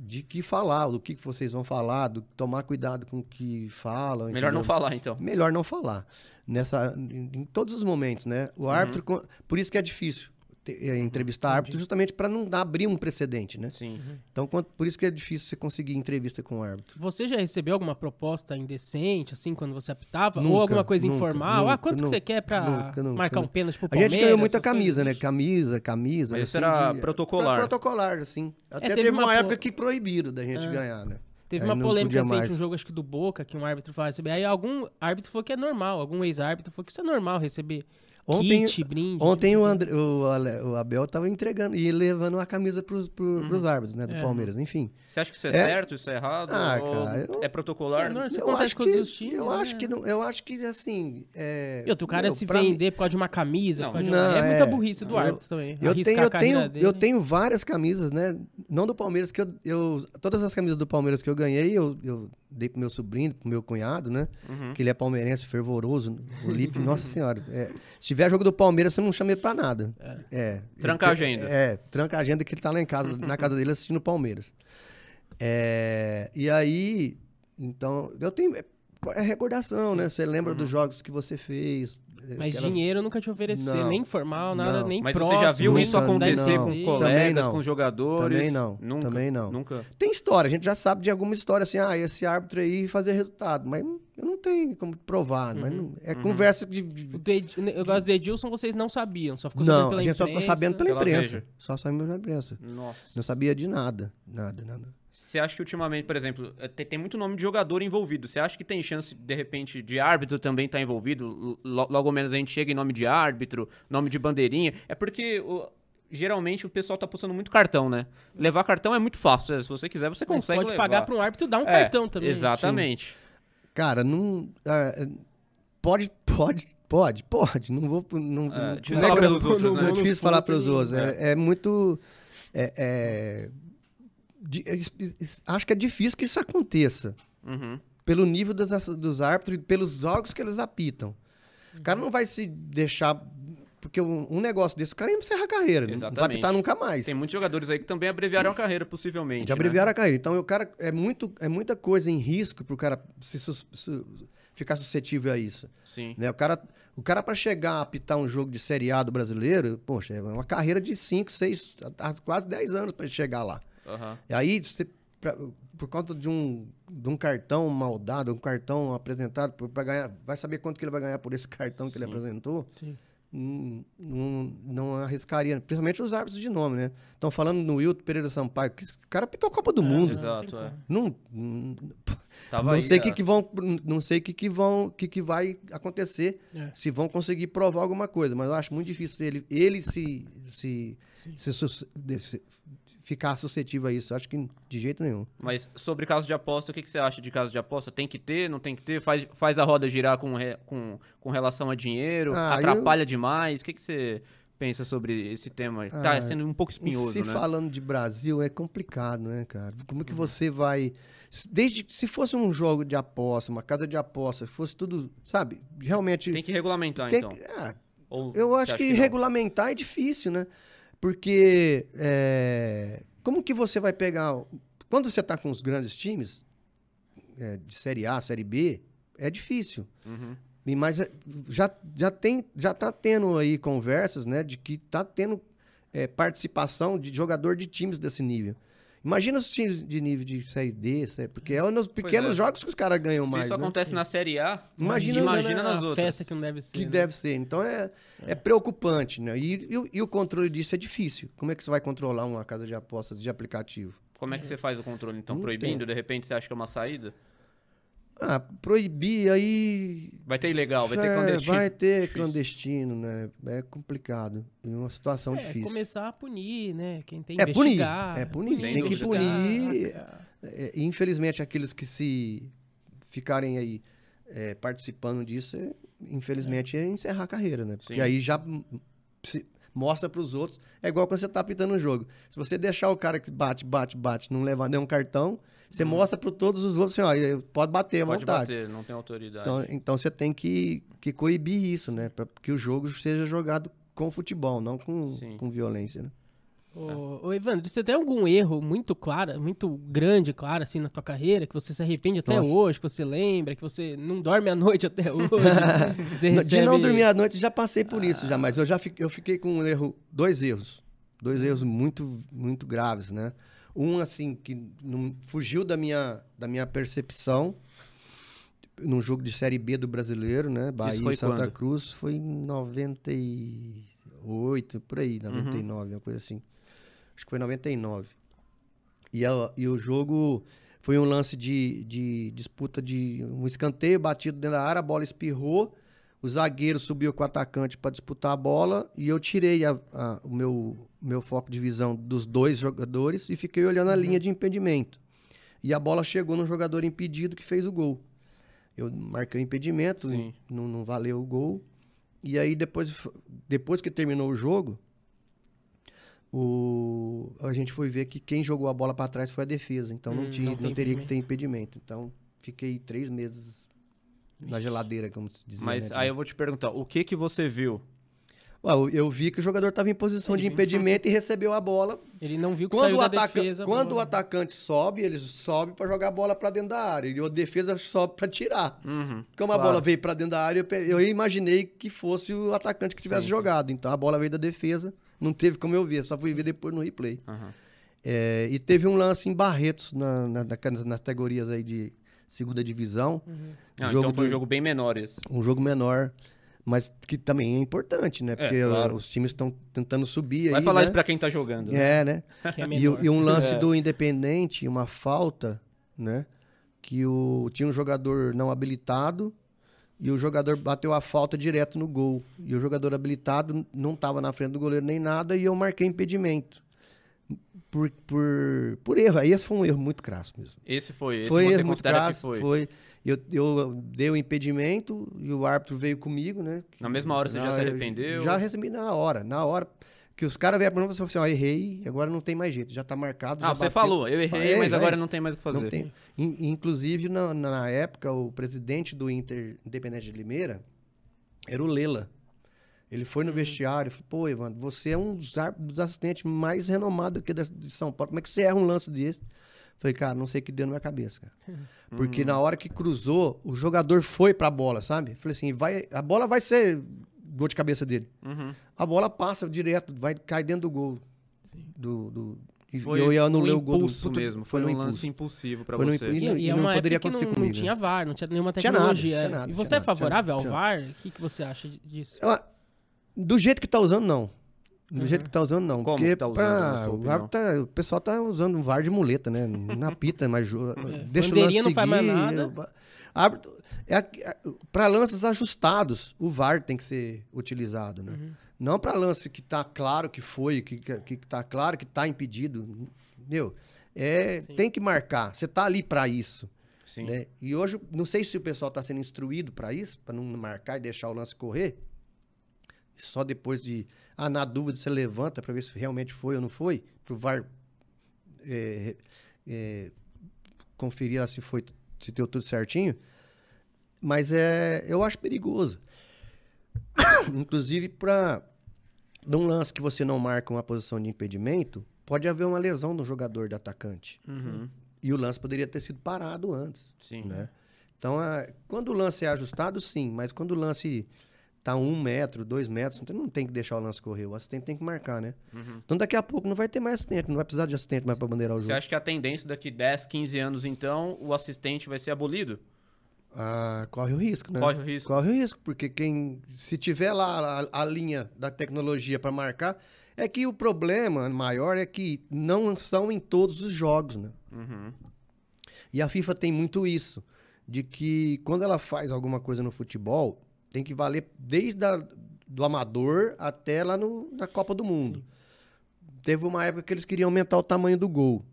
De que falar, do que, vocês vão falar, do, tomar cuidado com o que falam. Melhor não entendeu? falar, então. Melhor não falar. Nessa, em, em todos os momentos, né? O árbitro, co- por isso que é difícil é, entrevistar árbitro, justamente para não dar, abrir um precedente, né? Sim. Então, quanto- por isso que é difícil você conseguir entrevista com o árbitro. Você já recebeu alguma proposta indecente, assim, quando você apitava? Ou Nunca, alguma coisa nunca, informal? ah, nunca, quanto que você quer nunca, marcar um pênalti pro A Palmeiras? gente ganhou muita camisa, coisas? né? Camisa, camisa. Mas isso assim, era de- protocolar. Pro- protocolar, assim. Até teve teve, uma uma, po- época que proibiram da gente Ah. ganhar, né? Teve Aí uma polêmica recente, mais. um jogo acho que do Boca, que um árbitro vai receber. Aí algum árbitro falou que é normal, algum ex-árbitro falou que isso é normal receber Ontem- kit, brinde. Ontem tipo o, André, o, o Abel tava entregando e levando a camisa pros, pro, pros árbitros, né? Do É. Palmeiras, enfim. Você acha que isso é, É. certo, isso é errado? Ah, ou cara, eu- É protocolar? É, não, eu acontece acho com que, os times, eu né? acho que não, eu acho que assim, é, E outro cara meu, se pra mim- vender por causa de uma camisa, Não, por causa de não, uma... É muita é. burrice do Eu- árbitro também. Eu arriscar tenho, eu, tenho, dele. eu tenho várias camisas, né? Não do Palmeiras, que eu, eu- Todas as camisas do Palmeiras que eu ganhei, eu, eu dei pro meu sobrinho, pro meu cunhado, né? Uhum. Que ele é palmeirense, fervoroso. O Lipe, nossa senhora. é, se tiver jogo do Palmeiras, você não chama ele pra nada. É. Tranca a Ele- agenda. É, tranca a agenda que ele tá lá em casa, na casa dele assistindo o Palmeiras. É, e aí, então, eu tenho. É, é recordação, né? Você lembra Uhum. dos jogos que você fez. Mas aquelas- dinheiro nunca te oferecer, Não. nem formal, nada, Não. nem Mas próximo. você já viu isso acontecer não. com colegas, não. com jogadores? Também não, Nunca, também não. Nunca. Tem história, a gente já sabe de alguma história assim, ah, esse árbitro aí fazer resultado, mas eu não tenho como provar, mas não- é conversa de... de- Ed- Eu gosto do Edilson, vocês não sabiam, só ficou sabendo Não, pela a gente só ficou imprensa. sabendo pela imprensa, só sabendo pela imprensa. Nossa. Não sabia de nada, nada, nada. Você acha que ultimamente, por exemplo, eh, tem, tem muito nome de jogador envolvido. Você acha que tem chance, de repente, de árbitro também estar envolvido? Lo- logo menos a gente chega em nome de árbitro, nome de bandeirinha. É porque o- geralmente o pessoal tá postando muito cartão, né? Levar cartão é muito fácil. né? Se você quiser, você Mas consegue pode levar. pagar pra um árbitro dar um É, cartão também. Exatamente. Cara, não... é, pode, pode, pode, pode, não vou... Não, É, não- difícil é outros, não- né? É difícil falar pelos outros, É. é, é muito... é- é- é- acho que é difícil que isso aconteça. Uhum. pelo nível dos, dos árbitros e pelos jogos que eles apitam. O cara não vai se deixar. Porque um, um negócio desse, o cara ia encerrar a carreira. Não vai Exatamente. apitar nunca mais. Tem muitos jogadores aí que também abreviaram a carreira, possivelmente. De né? abreviar a carreira. Então, o cara é, muito, é muita coisa em risco pro cara se, su- ficar suscetível a isso. Sim. Né? O cara, o cara para chegar a apitar um jogo de Série A do brasileiro, poxa, é uma carreira de 5, 6, quase 10 anos para chegar lá. Aham. E aí, você, pra- por conta de um, de um cartão mal dado, um cartão apresentado para ganhar, vai saber quanto que ele vai ganhar por esse cartão que ele Sim. apresentou? Sim. Não, não, não arriscaria, principalmente os árbitros de nome, né? Estão falando no Wilton Pereira Sampaio, que esse cara pitou a Copa do Mundo. Exato, é. Não, não, Tava não aí, sei o que, é. que vão, não sei o que, que vão, que, que vai acontecer, É. se vão conseguir provar alguma coisa, mas eu acho muito difícil ele, ele se, se, se de- se- ficar suscetível a isso. Eu acho que de jeito nenhum. Mas sobre caso de aposta, o que, que você acha de caso de aposta? Tem que ter, não tem que ter? Faz, faz a roda girar com, re- com, com relação a dinheiro? Ah, atrapalha demais? O que, que você pensa sobre esse tema? tá Ah, sendo um pouco espinhoso, se né? falando de Brasil é complicado, né, cara? Como Uhum. que você vai. Desde se fosse um jogo de aposta, uma casa de aposta, fosse tudo, sabe? Realmente. Tem que regulamentar, tem então. que- ah, eu acho que, não? regulamentar é difícil, né? Porque é, como que você vai pegar. Quando você tá com os grandes times, é, de Série A, Série B, é difícil. Uhum. E, Mas é, já, já, tem, já tá tendo aí conversas, né, de que tá tendo é, participação de jogador de times desse nível. Imagina os times de nível de Série D, série- porque é nos pequenos é. jogos que os caras ganham Se mais, isso né? acontece na Série A, Imagina- imagina nas a outras. festa que não deve ser. Que né? deve ser. Então é, é. preocupante, né? E, e o- e o controle disso é difícil. Como é que você vai controlar uma casa de apostas de aplicativo? Como é que você faz o controle, então? Não Proibindo? tem. De repente você acha que é uma saída? Ah, proibir aí. Vai ter ilegal, vai ter É, clandestino. Vai ter Difícil. clandestino, né? É complicado. É uma situação É, difícil. começar a punir, né? Quem tem É punir, é punir, tem que punir. É, e, infelizmente, aqueles que se ficarem aí é, participando disso, é, infelizmente, é encerrar a carreira, né? Porque Sim. aí já se mostra pros outros. É igual quando você tá apitando o jogo. Se você deixar o cara que bate, bate, bate, não levar nenhum cartão, você mostra para todos os outros assim, ó, pode bater à Pode vontade. bater, não tem autoridade. Então, então você tem que, que coibir isso, né? Para que o jogo seja jogado com futebol, não com, Sim. com violência, né? Ô, ô, Evandro, você tem algum erro muito claro, muito grande, claro, assim, na tua carreira, que você se arrepende até Nossa. hoje, que você lembra, que você não dorme à noite até hoje? você De recebe... não dormir à noite, já passei por isso já, mas eu já fiquei, eu fiquei com um erro, dois erros. Dois erros muito, muito graves, né? Um, assim, que não, fugiu da minha, da minha percepção num jogo de Série B do brasileiro, né? Bahia e Santa quando? Cruz, foi em 98, por aí, Uhum. 99, uma coisa assim. Acho que foi 99. E, a- e o jogo foi um lance de, de disputa de um escanteio batido dentro da área, a bola espirrou, o zagueiro subiu com o atacante para disputar a bola e eu tirei a- a- o meu, meu foco de visão dos dois jogadores e fiquei olhando a linha de impedimento. E a bola chegou no jogador impedido que fez o gol. Eu marquei o impedimento, não, não valeu o gol. E aí depois, depois que terminou o jogo, o, a gente foi ver que quem jogou a bola para trás foi a defesa. Então não, Hum, tinha, não não, teria que ter impedimento. Então fiquei três meses na geladeira, como se diz. Mas aí eu vou te perguntar, o que que você viu? Ué, eu, vi que o jogador estava em posição Ele de impedimento e recebeu a bola. Ele não viu que Quando, saiu o, da ataca- defesa. a quando o bola- atacante sobe, ele sobe para jogar a bola para dentro da área. E a defesa sobe para tirar. Uhum, Como a claro. bola veio para dentro da área, eu imaginei que fosse o atacante que tivesse Sim, sim. jogado. Então a bola veio da defesa, não teve como eu ver, só fui ver depois no replay. Aham. É, e teve um lance em Barretos, na, na- na- nas categorias aí de segunda divisão. Ah, Jogo então foi um jogo bem menor esse. Um jogo menor, mas que também é importante, né? Porque claro. uh, os times estão tentando subir Vai aí, falar né? isso pra quem tá jogando. né? É, né? É E, e um lance É. do Independente, uma falta, né? Que o, tinha um jogador não habilitado e o jogador bateu a falta direto no gol. E o jogador habilitado não estava na frente do goleiro nem nada e eu marquei impedimento. Por, por, por erro. Aí esse foi um erro muito crasso mesmo. Esse foi, esse foi você erro muito considera crasso, que foi. foi. Eu, eu dei o impedimento e o árbitro veio comigo, né? Na mesma hora você já Na- se arrependeu? Já recebi na hora. Na hora que os caras vieram pra mim e falaram assim, ó, errei, agora não tem mais jeito, já tá marcado. Ah, você bateu. falou, eu errei, Falei, mas é, agora é. não tem mais o que fazer. Inclusive, na, na época, o presidente do Inter Independente de Limeira era o Lela. Ele foi no vestiário e falou, pô, Evandro, você é um dos, dos assistentes mais renomados aqui de São Paulo. Como é que você erra um lance desse? Falei, cara, não sei o que deu na minha cabeça, cara. Porque na hora que cruzou, o jogador foi pra bola, sabe? Falei assim, vai, a bola vai ser gol de cabeça dele. Uhum. A bola passa direto, vai cair dentro do gol. Do, do, e Foi eu ia anular o gol do mesmo, foi, no um impulso. lance impulsivo pra Foi no você. impu- E, não- e e é não uma poderia acontecer não, comigo, não tinha né? VAR, não tinha nenhuma Tinha nada, tecnologia. tinha nada, e você é nada, favorável ao. VAR? O que, que você acha disso? Ela- do jeito que tá usando, não. Do jeito que tá usando, não. Como Porque que tá usando, pra- o, árbitro tá- o pessoal tá usando um VAR de muleta, né? Na pita, mas jo- deixa o Bandeirinha lance não faz mais seguir, nada. o- árbitro- é, é, para lances ajustados, o VAR tem que ser utilizado, né? Uhum. Não para lance que tá claro que foi, que, que, que tá claro que tá impedido. Entendeu? É, tem que marcar. Você tá ali para isso. Sim. né? E hoje, não sei se o pessoal está sendo instruído para isso, para não marcar e deixar o lance correr. Só depois de. Ah, na dúvida você levanta para ver se realmente foi ou não foi, para o VAR é, é, conferir se foi, se deu tudo certinho. Mas é, eu acho perigoso. Inclusive, para num lance que você não marca uma posição de impedimento, pode haver uma lesão no jogador do atacante. Uhum. E o lance poderia ter sido parado antes. Sim. Né? Então, a- quando o lance é ajustado, sim, mas quando o lance tá um metro, dois metros, não tem que deixar o lance correr. O assistente tem que marcar, né? Então, daqui a pouco não vai ter mais assistente, não vai precisar de assistente mais para bandeirar o Você jogo. acha que a tendência daqui 10, 15 anos, então, o assistente vai ser abolido? Ah, corre o risco, né? Corre o risco. Corre o risco, porque quem se tiver lá a, a linha da tecnologia para marcar, é que o problema maior é que não são em todos os jogos, né? Uhum. E a FIFA tem muito isso, de que quando ela faz alguma coisa no futebol, tem que valer desde a, do amador até lá no, na Copa do Mundo. Teve uma época que eles queriam aumentar o tamanho do gol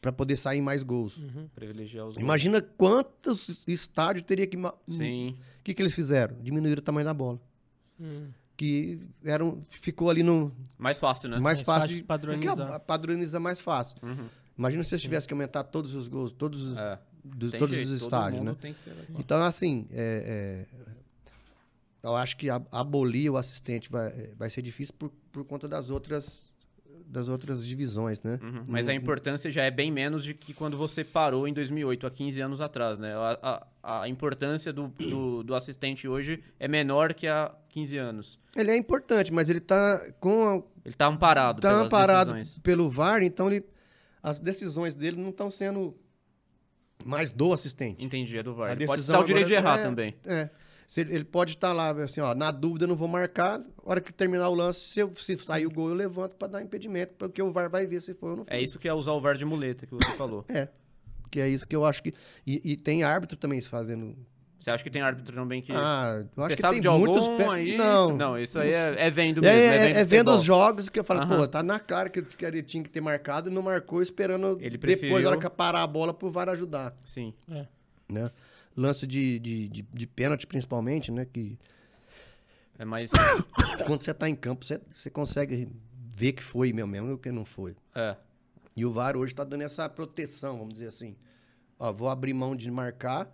para poder sair mais gols. Privilegiar os gols. Imagina quantos estádios teria que Sim. o que, que eles fizeram? Diminuíram o tamanho da bola. Hum. Que era um- ficou ali no Mais fácil, né? mais, Mais fácil fácil de padronizar. padroniza mais fácil. Uhum. Imagina se eles tivessem que aumentar todos os gols, todos, os- É. dos, todos jeito, os estádios, né? tem que ser assim. Então, assim, é, é, eu acho que abolir o assistente vai, é, vai ser difícil por, por conta das outras, das outras divisões, né? Uhum. Mas a importância já é bem menos de que quando você parou em 2008, há 15 anos atrás, né? A, a, a importância do, do, do assistente hoje é menor que há 15 anos. Ele é importante, mas ele tá com a, Ele tá amparado tá pelas amparado decisões. pelo VAR, então ele, as decisões dele não estão sendo mais do assistente. Entendi, é do VAR. A Ele pode dar o direito de errar é- também. É. Se ele, ele pode estar lá, assim, ó, na dúvida eu não vou marcar, a hora que terminar o lance, se, eu- se sair o gol, eu levanto para dar impedimento, porque o VAR vai ver se foi ou não foi. É isso que é usar o VAR de muleta que você falou. É. Que é isso que eu acho que. E, e tem árbitro também fazendo. Você acha que tem árbitro também que. Ah, eu acho você que sabe tem de algum muitos. pe- aí? Não. Não, isso aí é, é vendo É, mesmo. é, É, é vendo vendo futebol. os jogos que eu falo, Aham. pô, tá na cara que, que ele tinha que ter marcado e não marcou, esperando Ele depois, preferiu- a hora que parar a bola, pro VAR ajudar. Sim. É. Né? Lance de, de, de, de pênalti, principalmente, né? Que É mais. quando você tá em campo, você, você consegue ver que foi mesmo, mesmo que não foi. é. E o VAR hoje tá dando essa proteção, vamos dizer assim. Ó, vou abrir mão de marcar,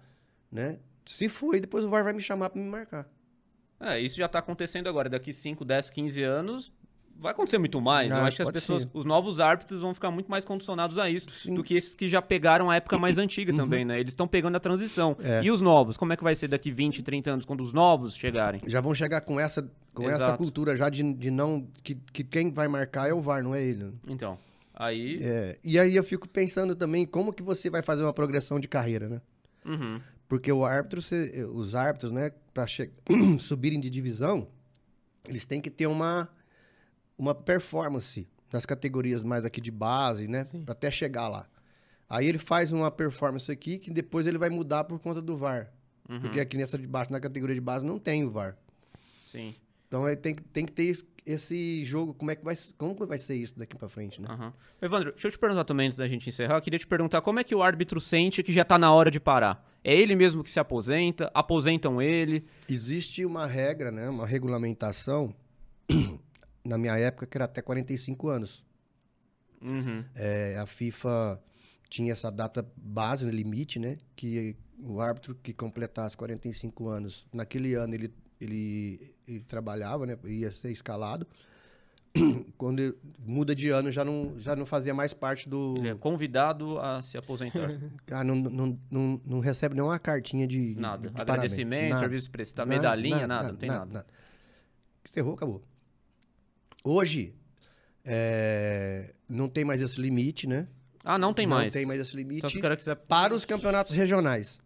né? Se foi, depois o VAR vai me chamar para me marcar. É, isso já tá acontecendo agora. Daqui 5, 10, 15 anos, vai acontecer muito mais. Ah, Eu acho que as pessoas, ser. os novos árbitros vão ficar muito mais condicionados a isso Sim. do que esses que já pegaram a época mais antiga também, né? Eles estão pegando a transição. É. E os novos? Como é que vai ser daqui 20, 30 anos, quando os novos chegarem? Já vão chegar com essa, com essa Exato. cultura já de, de não. Que, que quem vai marcar é o VAR, não é ele. Então, aí... É, e aí eu fico pensando também como que você vai fazer uma progressão de carreira, né? Uhum. Porque o árbitro, os árbitros, né, para subirem de divisão, eles têm que ter uma, uma performance nas categorias mais aqui de base, né, Sim. Pra até chegar lá. Aí ele faz uma performance aqui que depois ele vai mudar por conta do VAR. Uhum. Porque aqui nessa de baixo, na categoria de base, não tem o VAR. Sim. Então ele tem, que- tem que ter esse- jogo, como é que vai, como vai ser isso daqui pra frente, né? Aham. Evandro, deixa eu te perguntar também antes da gente encerrar. Eu queria te perguntar como é que o árbitro sente que já tá na hora de parar? É ele mesmo que se aposenta? Aposentam ele? Existe uma regra, né, uma regulamentação, na minha época, que era até 45 anos. Uhum. É, a FIFA tinha essa data base, né, limite, né? Que o árbitro que completasse 45 anos, naquele ano ele, ele, ele trabalhava, né? Ia ser escalado. Quando ele muda de ano, já não, já não fazia mais parte do... Ele é convidado a se aposentar. Ah, não, não, não, não recebe nenhuma cartinha de... Nada. de. Agradecimento, Nada. serviço prestado, Nada, medalhinha, nada, não tem nada. Encerrou, acabou. Hoje, é, não tem mais esse limite, né? Ah, não tem não mais. tem mais esse limite o cara quiser... para os campeonatos regionais,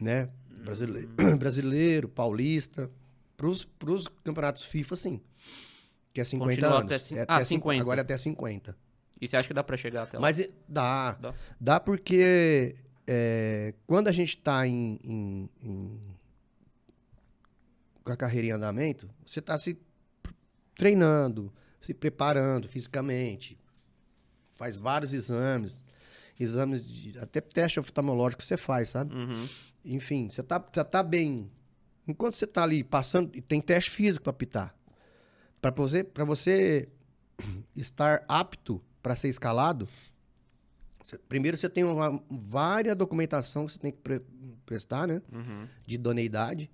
né? Hum. Brasileiro, brasileiro paulista, para os campeonatos FIFA, sim. Que é 50 Continua anos. até cin- É ah, até cin- 50. Agora é até 50. E você acha que dá pra chegar até lá? Mas e- dá. Dá? Dá porque é, quando a gente está em, em- em- com a carreira em andamento, você está se treinando, se preparando fisicamente, faz vários exames, exames de, até teste oftalmológico você faz, sabe? Uhum. Enfim, você tá, você tá bem. Enquanto você tá ali passando, tem teste físico para apitar. Para você, para você estar apto para ser escalado, você- primeiro você tem uma várias documentação que você tem que pre- prestar, né? Uhum. De idoneidade.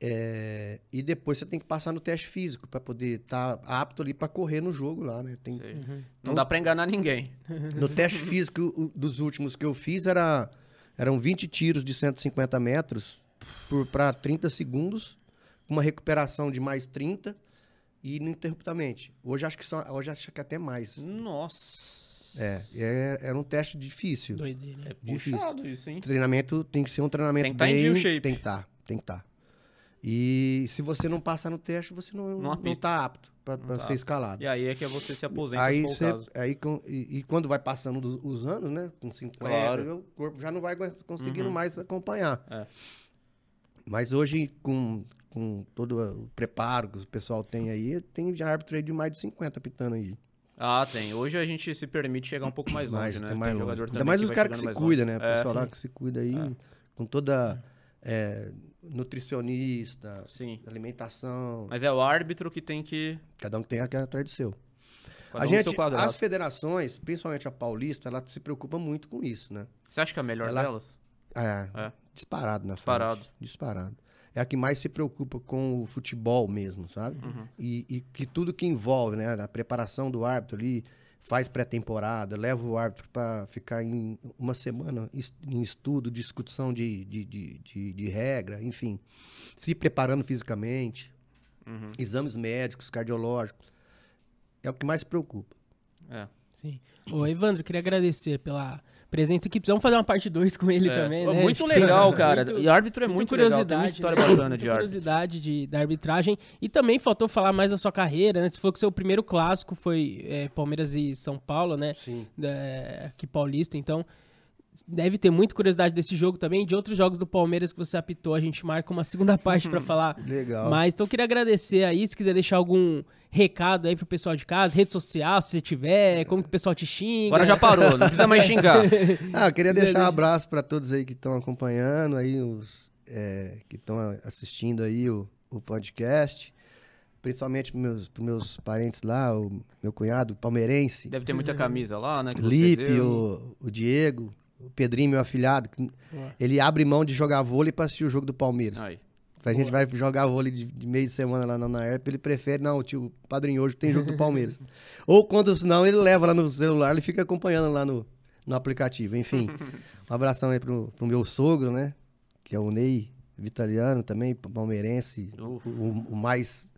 É, e depois você tem que passar no teste físico para poder estar apto ali para correr no jogo lá, né? Tem. Uhum. Não dá pra enganar ninguém. no teste físico o- dos últimos que eu fiz era, eram 20 tiros de 150 metros para 30 segundos, com uma recuperação de mais 30 e ininterruptamente. Hoje acho que são, hoje acho que até mais. Nossa. É, é- era um teste difícil. Doideira. É Difícil. puxado isso, hein? Treinamento tem que ser um treinamento Tem que tá em bem, dia o shape. tem que estar, tem que estar. E se você não passar no teste, você não, Não não, tá apto para tá ser escalado. E aí é que você se aposenta Aí, se for o cê- caso. aí com- e, e quando vai passando dos- os anos, né? Com 50, Claro. o corpo já não vai cons- conseguindo Uhum. mais acompanhar. É. Mas hoje, com, com todo o preparo que o pessoal tem aí, tem já árbitro aí de mais de 50 pitando aí. Ah, tem. Hoje a gente se permite chegar um pouco mais longe, mais, né? é mais tem longe. Ainda mais os caras que se cuidam, né? O É, pessoal lá sim. que se cuida aí, É. com toda é, nutricionista, Sim. alimentação. Mas é o árbitro que tem que. Cada um tem atrás do seu. Cada a um gente, seu quadrado. as federações, principalmente a paulista, ela se preocupa muito com isso, né? Você acha que é a melhor Ela- delas? É, É. disparado na Disparado. frente. Disparado. É a que mais se preocupa com o futebol mesmo, sabe? Uhum. E, e que tudo que envolve, né? A preparação do árbitro ali, faz pré-temporada, leva o árbitro para ficar em uma semana em estudo, discussão de, de, de, de, de regra, enfim. Se preparando fisicamente, Uhum. exames médicos, cardiológicos. É o que mais preocupa. É. Sim. Ô, Evandro, queria agradecer pela presença aqui. Precisamos fazer uma parte 2 com ele É. também, né? Muito que legal, tem cara. muito- e árbitro é muito legal. Tem curiosidade, muita história né? bacana de árbitro. curiosidade de, da arbitragem. E também faltou falar mais da sua carreira, né? Você falou que seu primeiro clássico foi é, Palmeiras e São Paulo, né? Sim. Da- aqui paulista, então deve ter muita curiosidade desse jogo também. De outros jogos do Palmeiras que você apitou, a gente marca uma segunda parte pra falar Legal. mas então eu queria agradecer aí, se quiser deixar algum recado aí pro pessoal de casa, rede social, se você tiver, como que o pessoal te xinga. Agora já parou, não precisa mais xingar. Ah, eu queria deixar um abraço para todos aí que estão acompanhando, aí os é, que estão assistindo aí o, o podcast, principalmente para meus, pros meus parentes lá, o meu cunhado palmeirense, Deve ter muita camisa lá, né? que você Lipe, o, o Diego, o Pedrinho, meu afilhado, que Boa. ele abre mão de jogar vôlei para assistir o jogo do Palmeiras. Aí. A gente vai jogar vôlei de, de meio de semana lá na, na ERP, ele prefere, não, tio, padrinho hoje tem jogo do Palmeiras. Ou quando senão ele leva lá no celular, ele fica acompanhando lá no, no aplicativo. Enfim, um abração aí pro, pro meu sogro, né? Que é o Ney Vitaliano também, palmeirense, o, o mais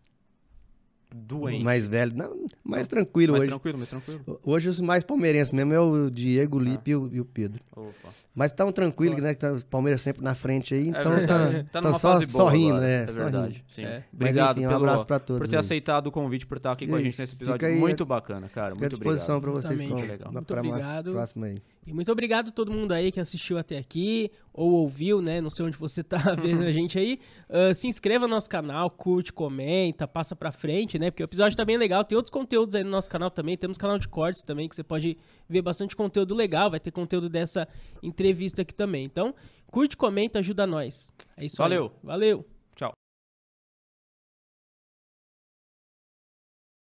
Doente. mais velho, não, mais tranquilo mais hoje. tranquilo, mais tranquilo. Hoje os mais palmeirenses mesmo é o Diego, o Lipe e, o, e o Pedro. Opa. Mas tão tranquilo, né? Que tá o Palmeiras sempre na frente aí, então verdade. tá, tá numa só, boa rindo, agora, é, é verdade. Sim. É. Mas, Obrigado enfim, um pelo- abraço pra todos por ter aí. aceitado o convite, por estar aqui com a gente nesse episódio. aí, muito bacana, cara. Fica à Muito disposição obrigado. pra vocês com, legal. Muito pra mais obrigado. próxima aí. E muito obrigado a todo mundo aí que assistiu até aqui, ou ouviu, né? Não sei onde você tá vendo a gente aí. Ah, se inscreva no nosso canal, curte, comenta, passa pra frente, né? Porque o episódio tá bem legal. Tem outros conteúdos aí no nosso canal também. Temos canal de cortes também, que você pode ver bastante conteúdo legal. Vai ter conteúdo dessa entrevista aqui também. Então, curte, comenta, ajuda nós. É isso Valeu. aí. Valeu.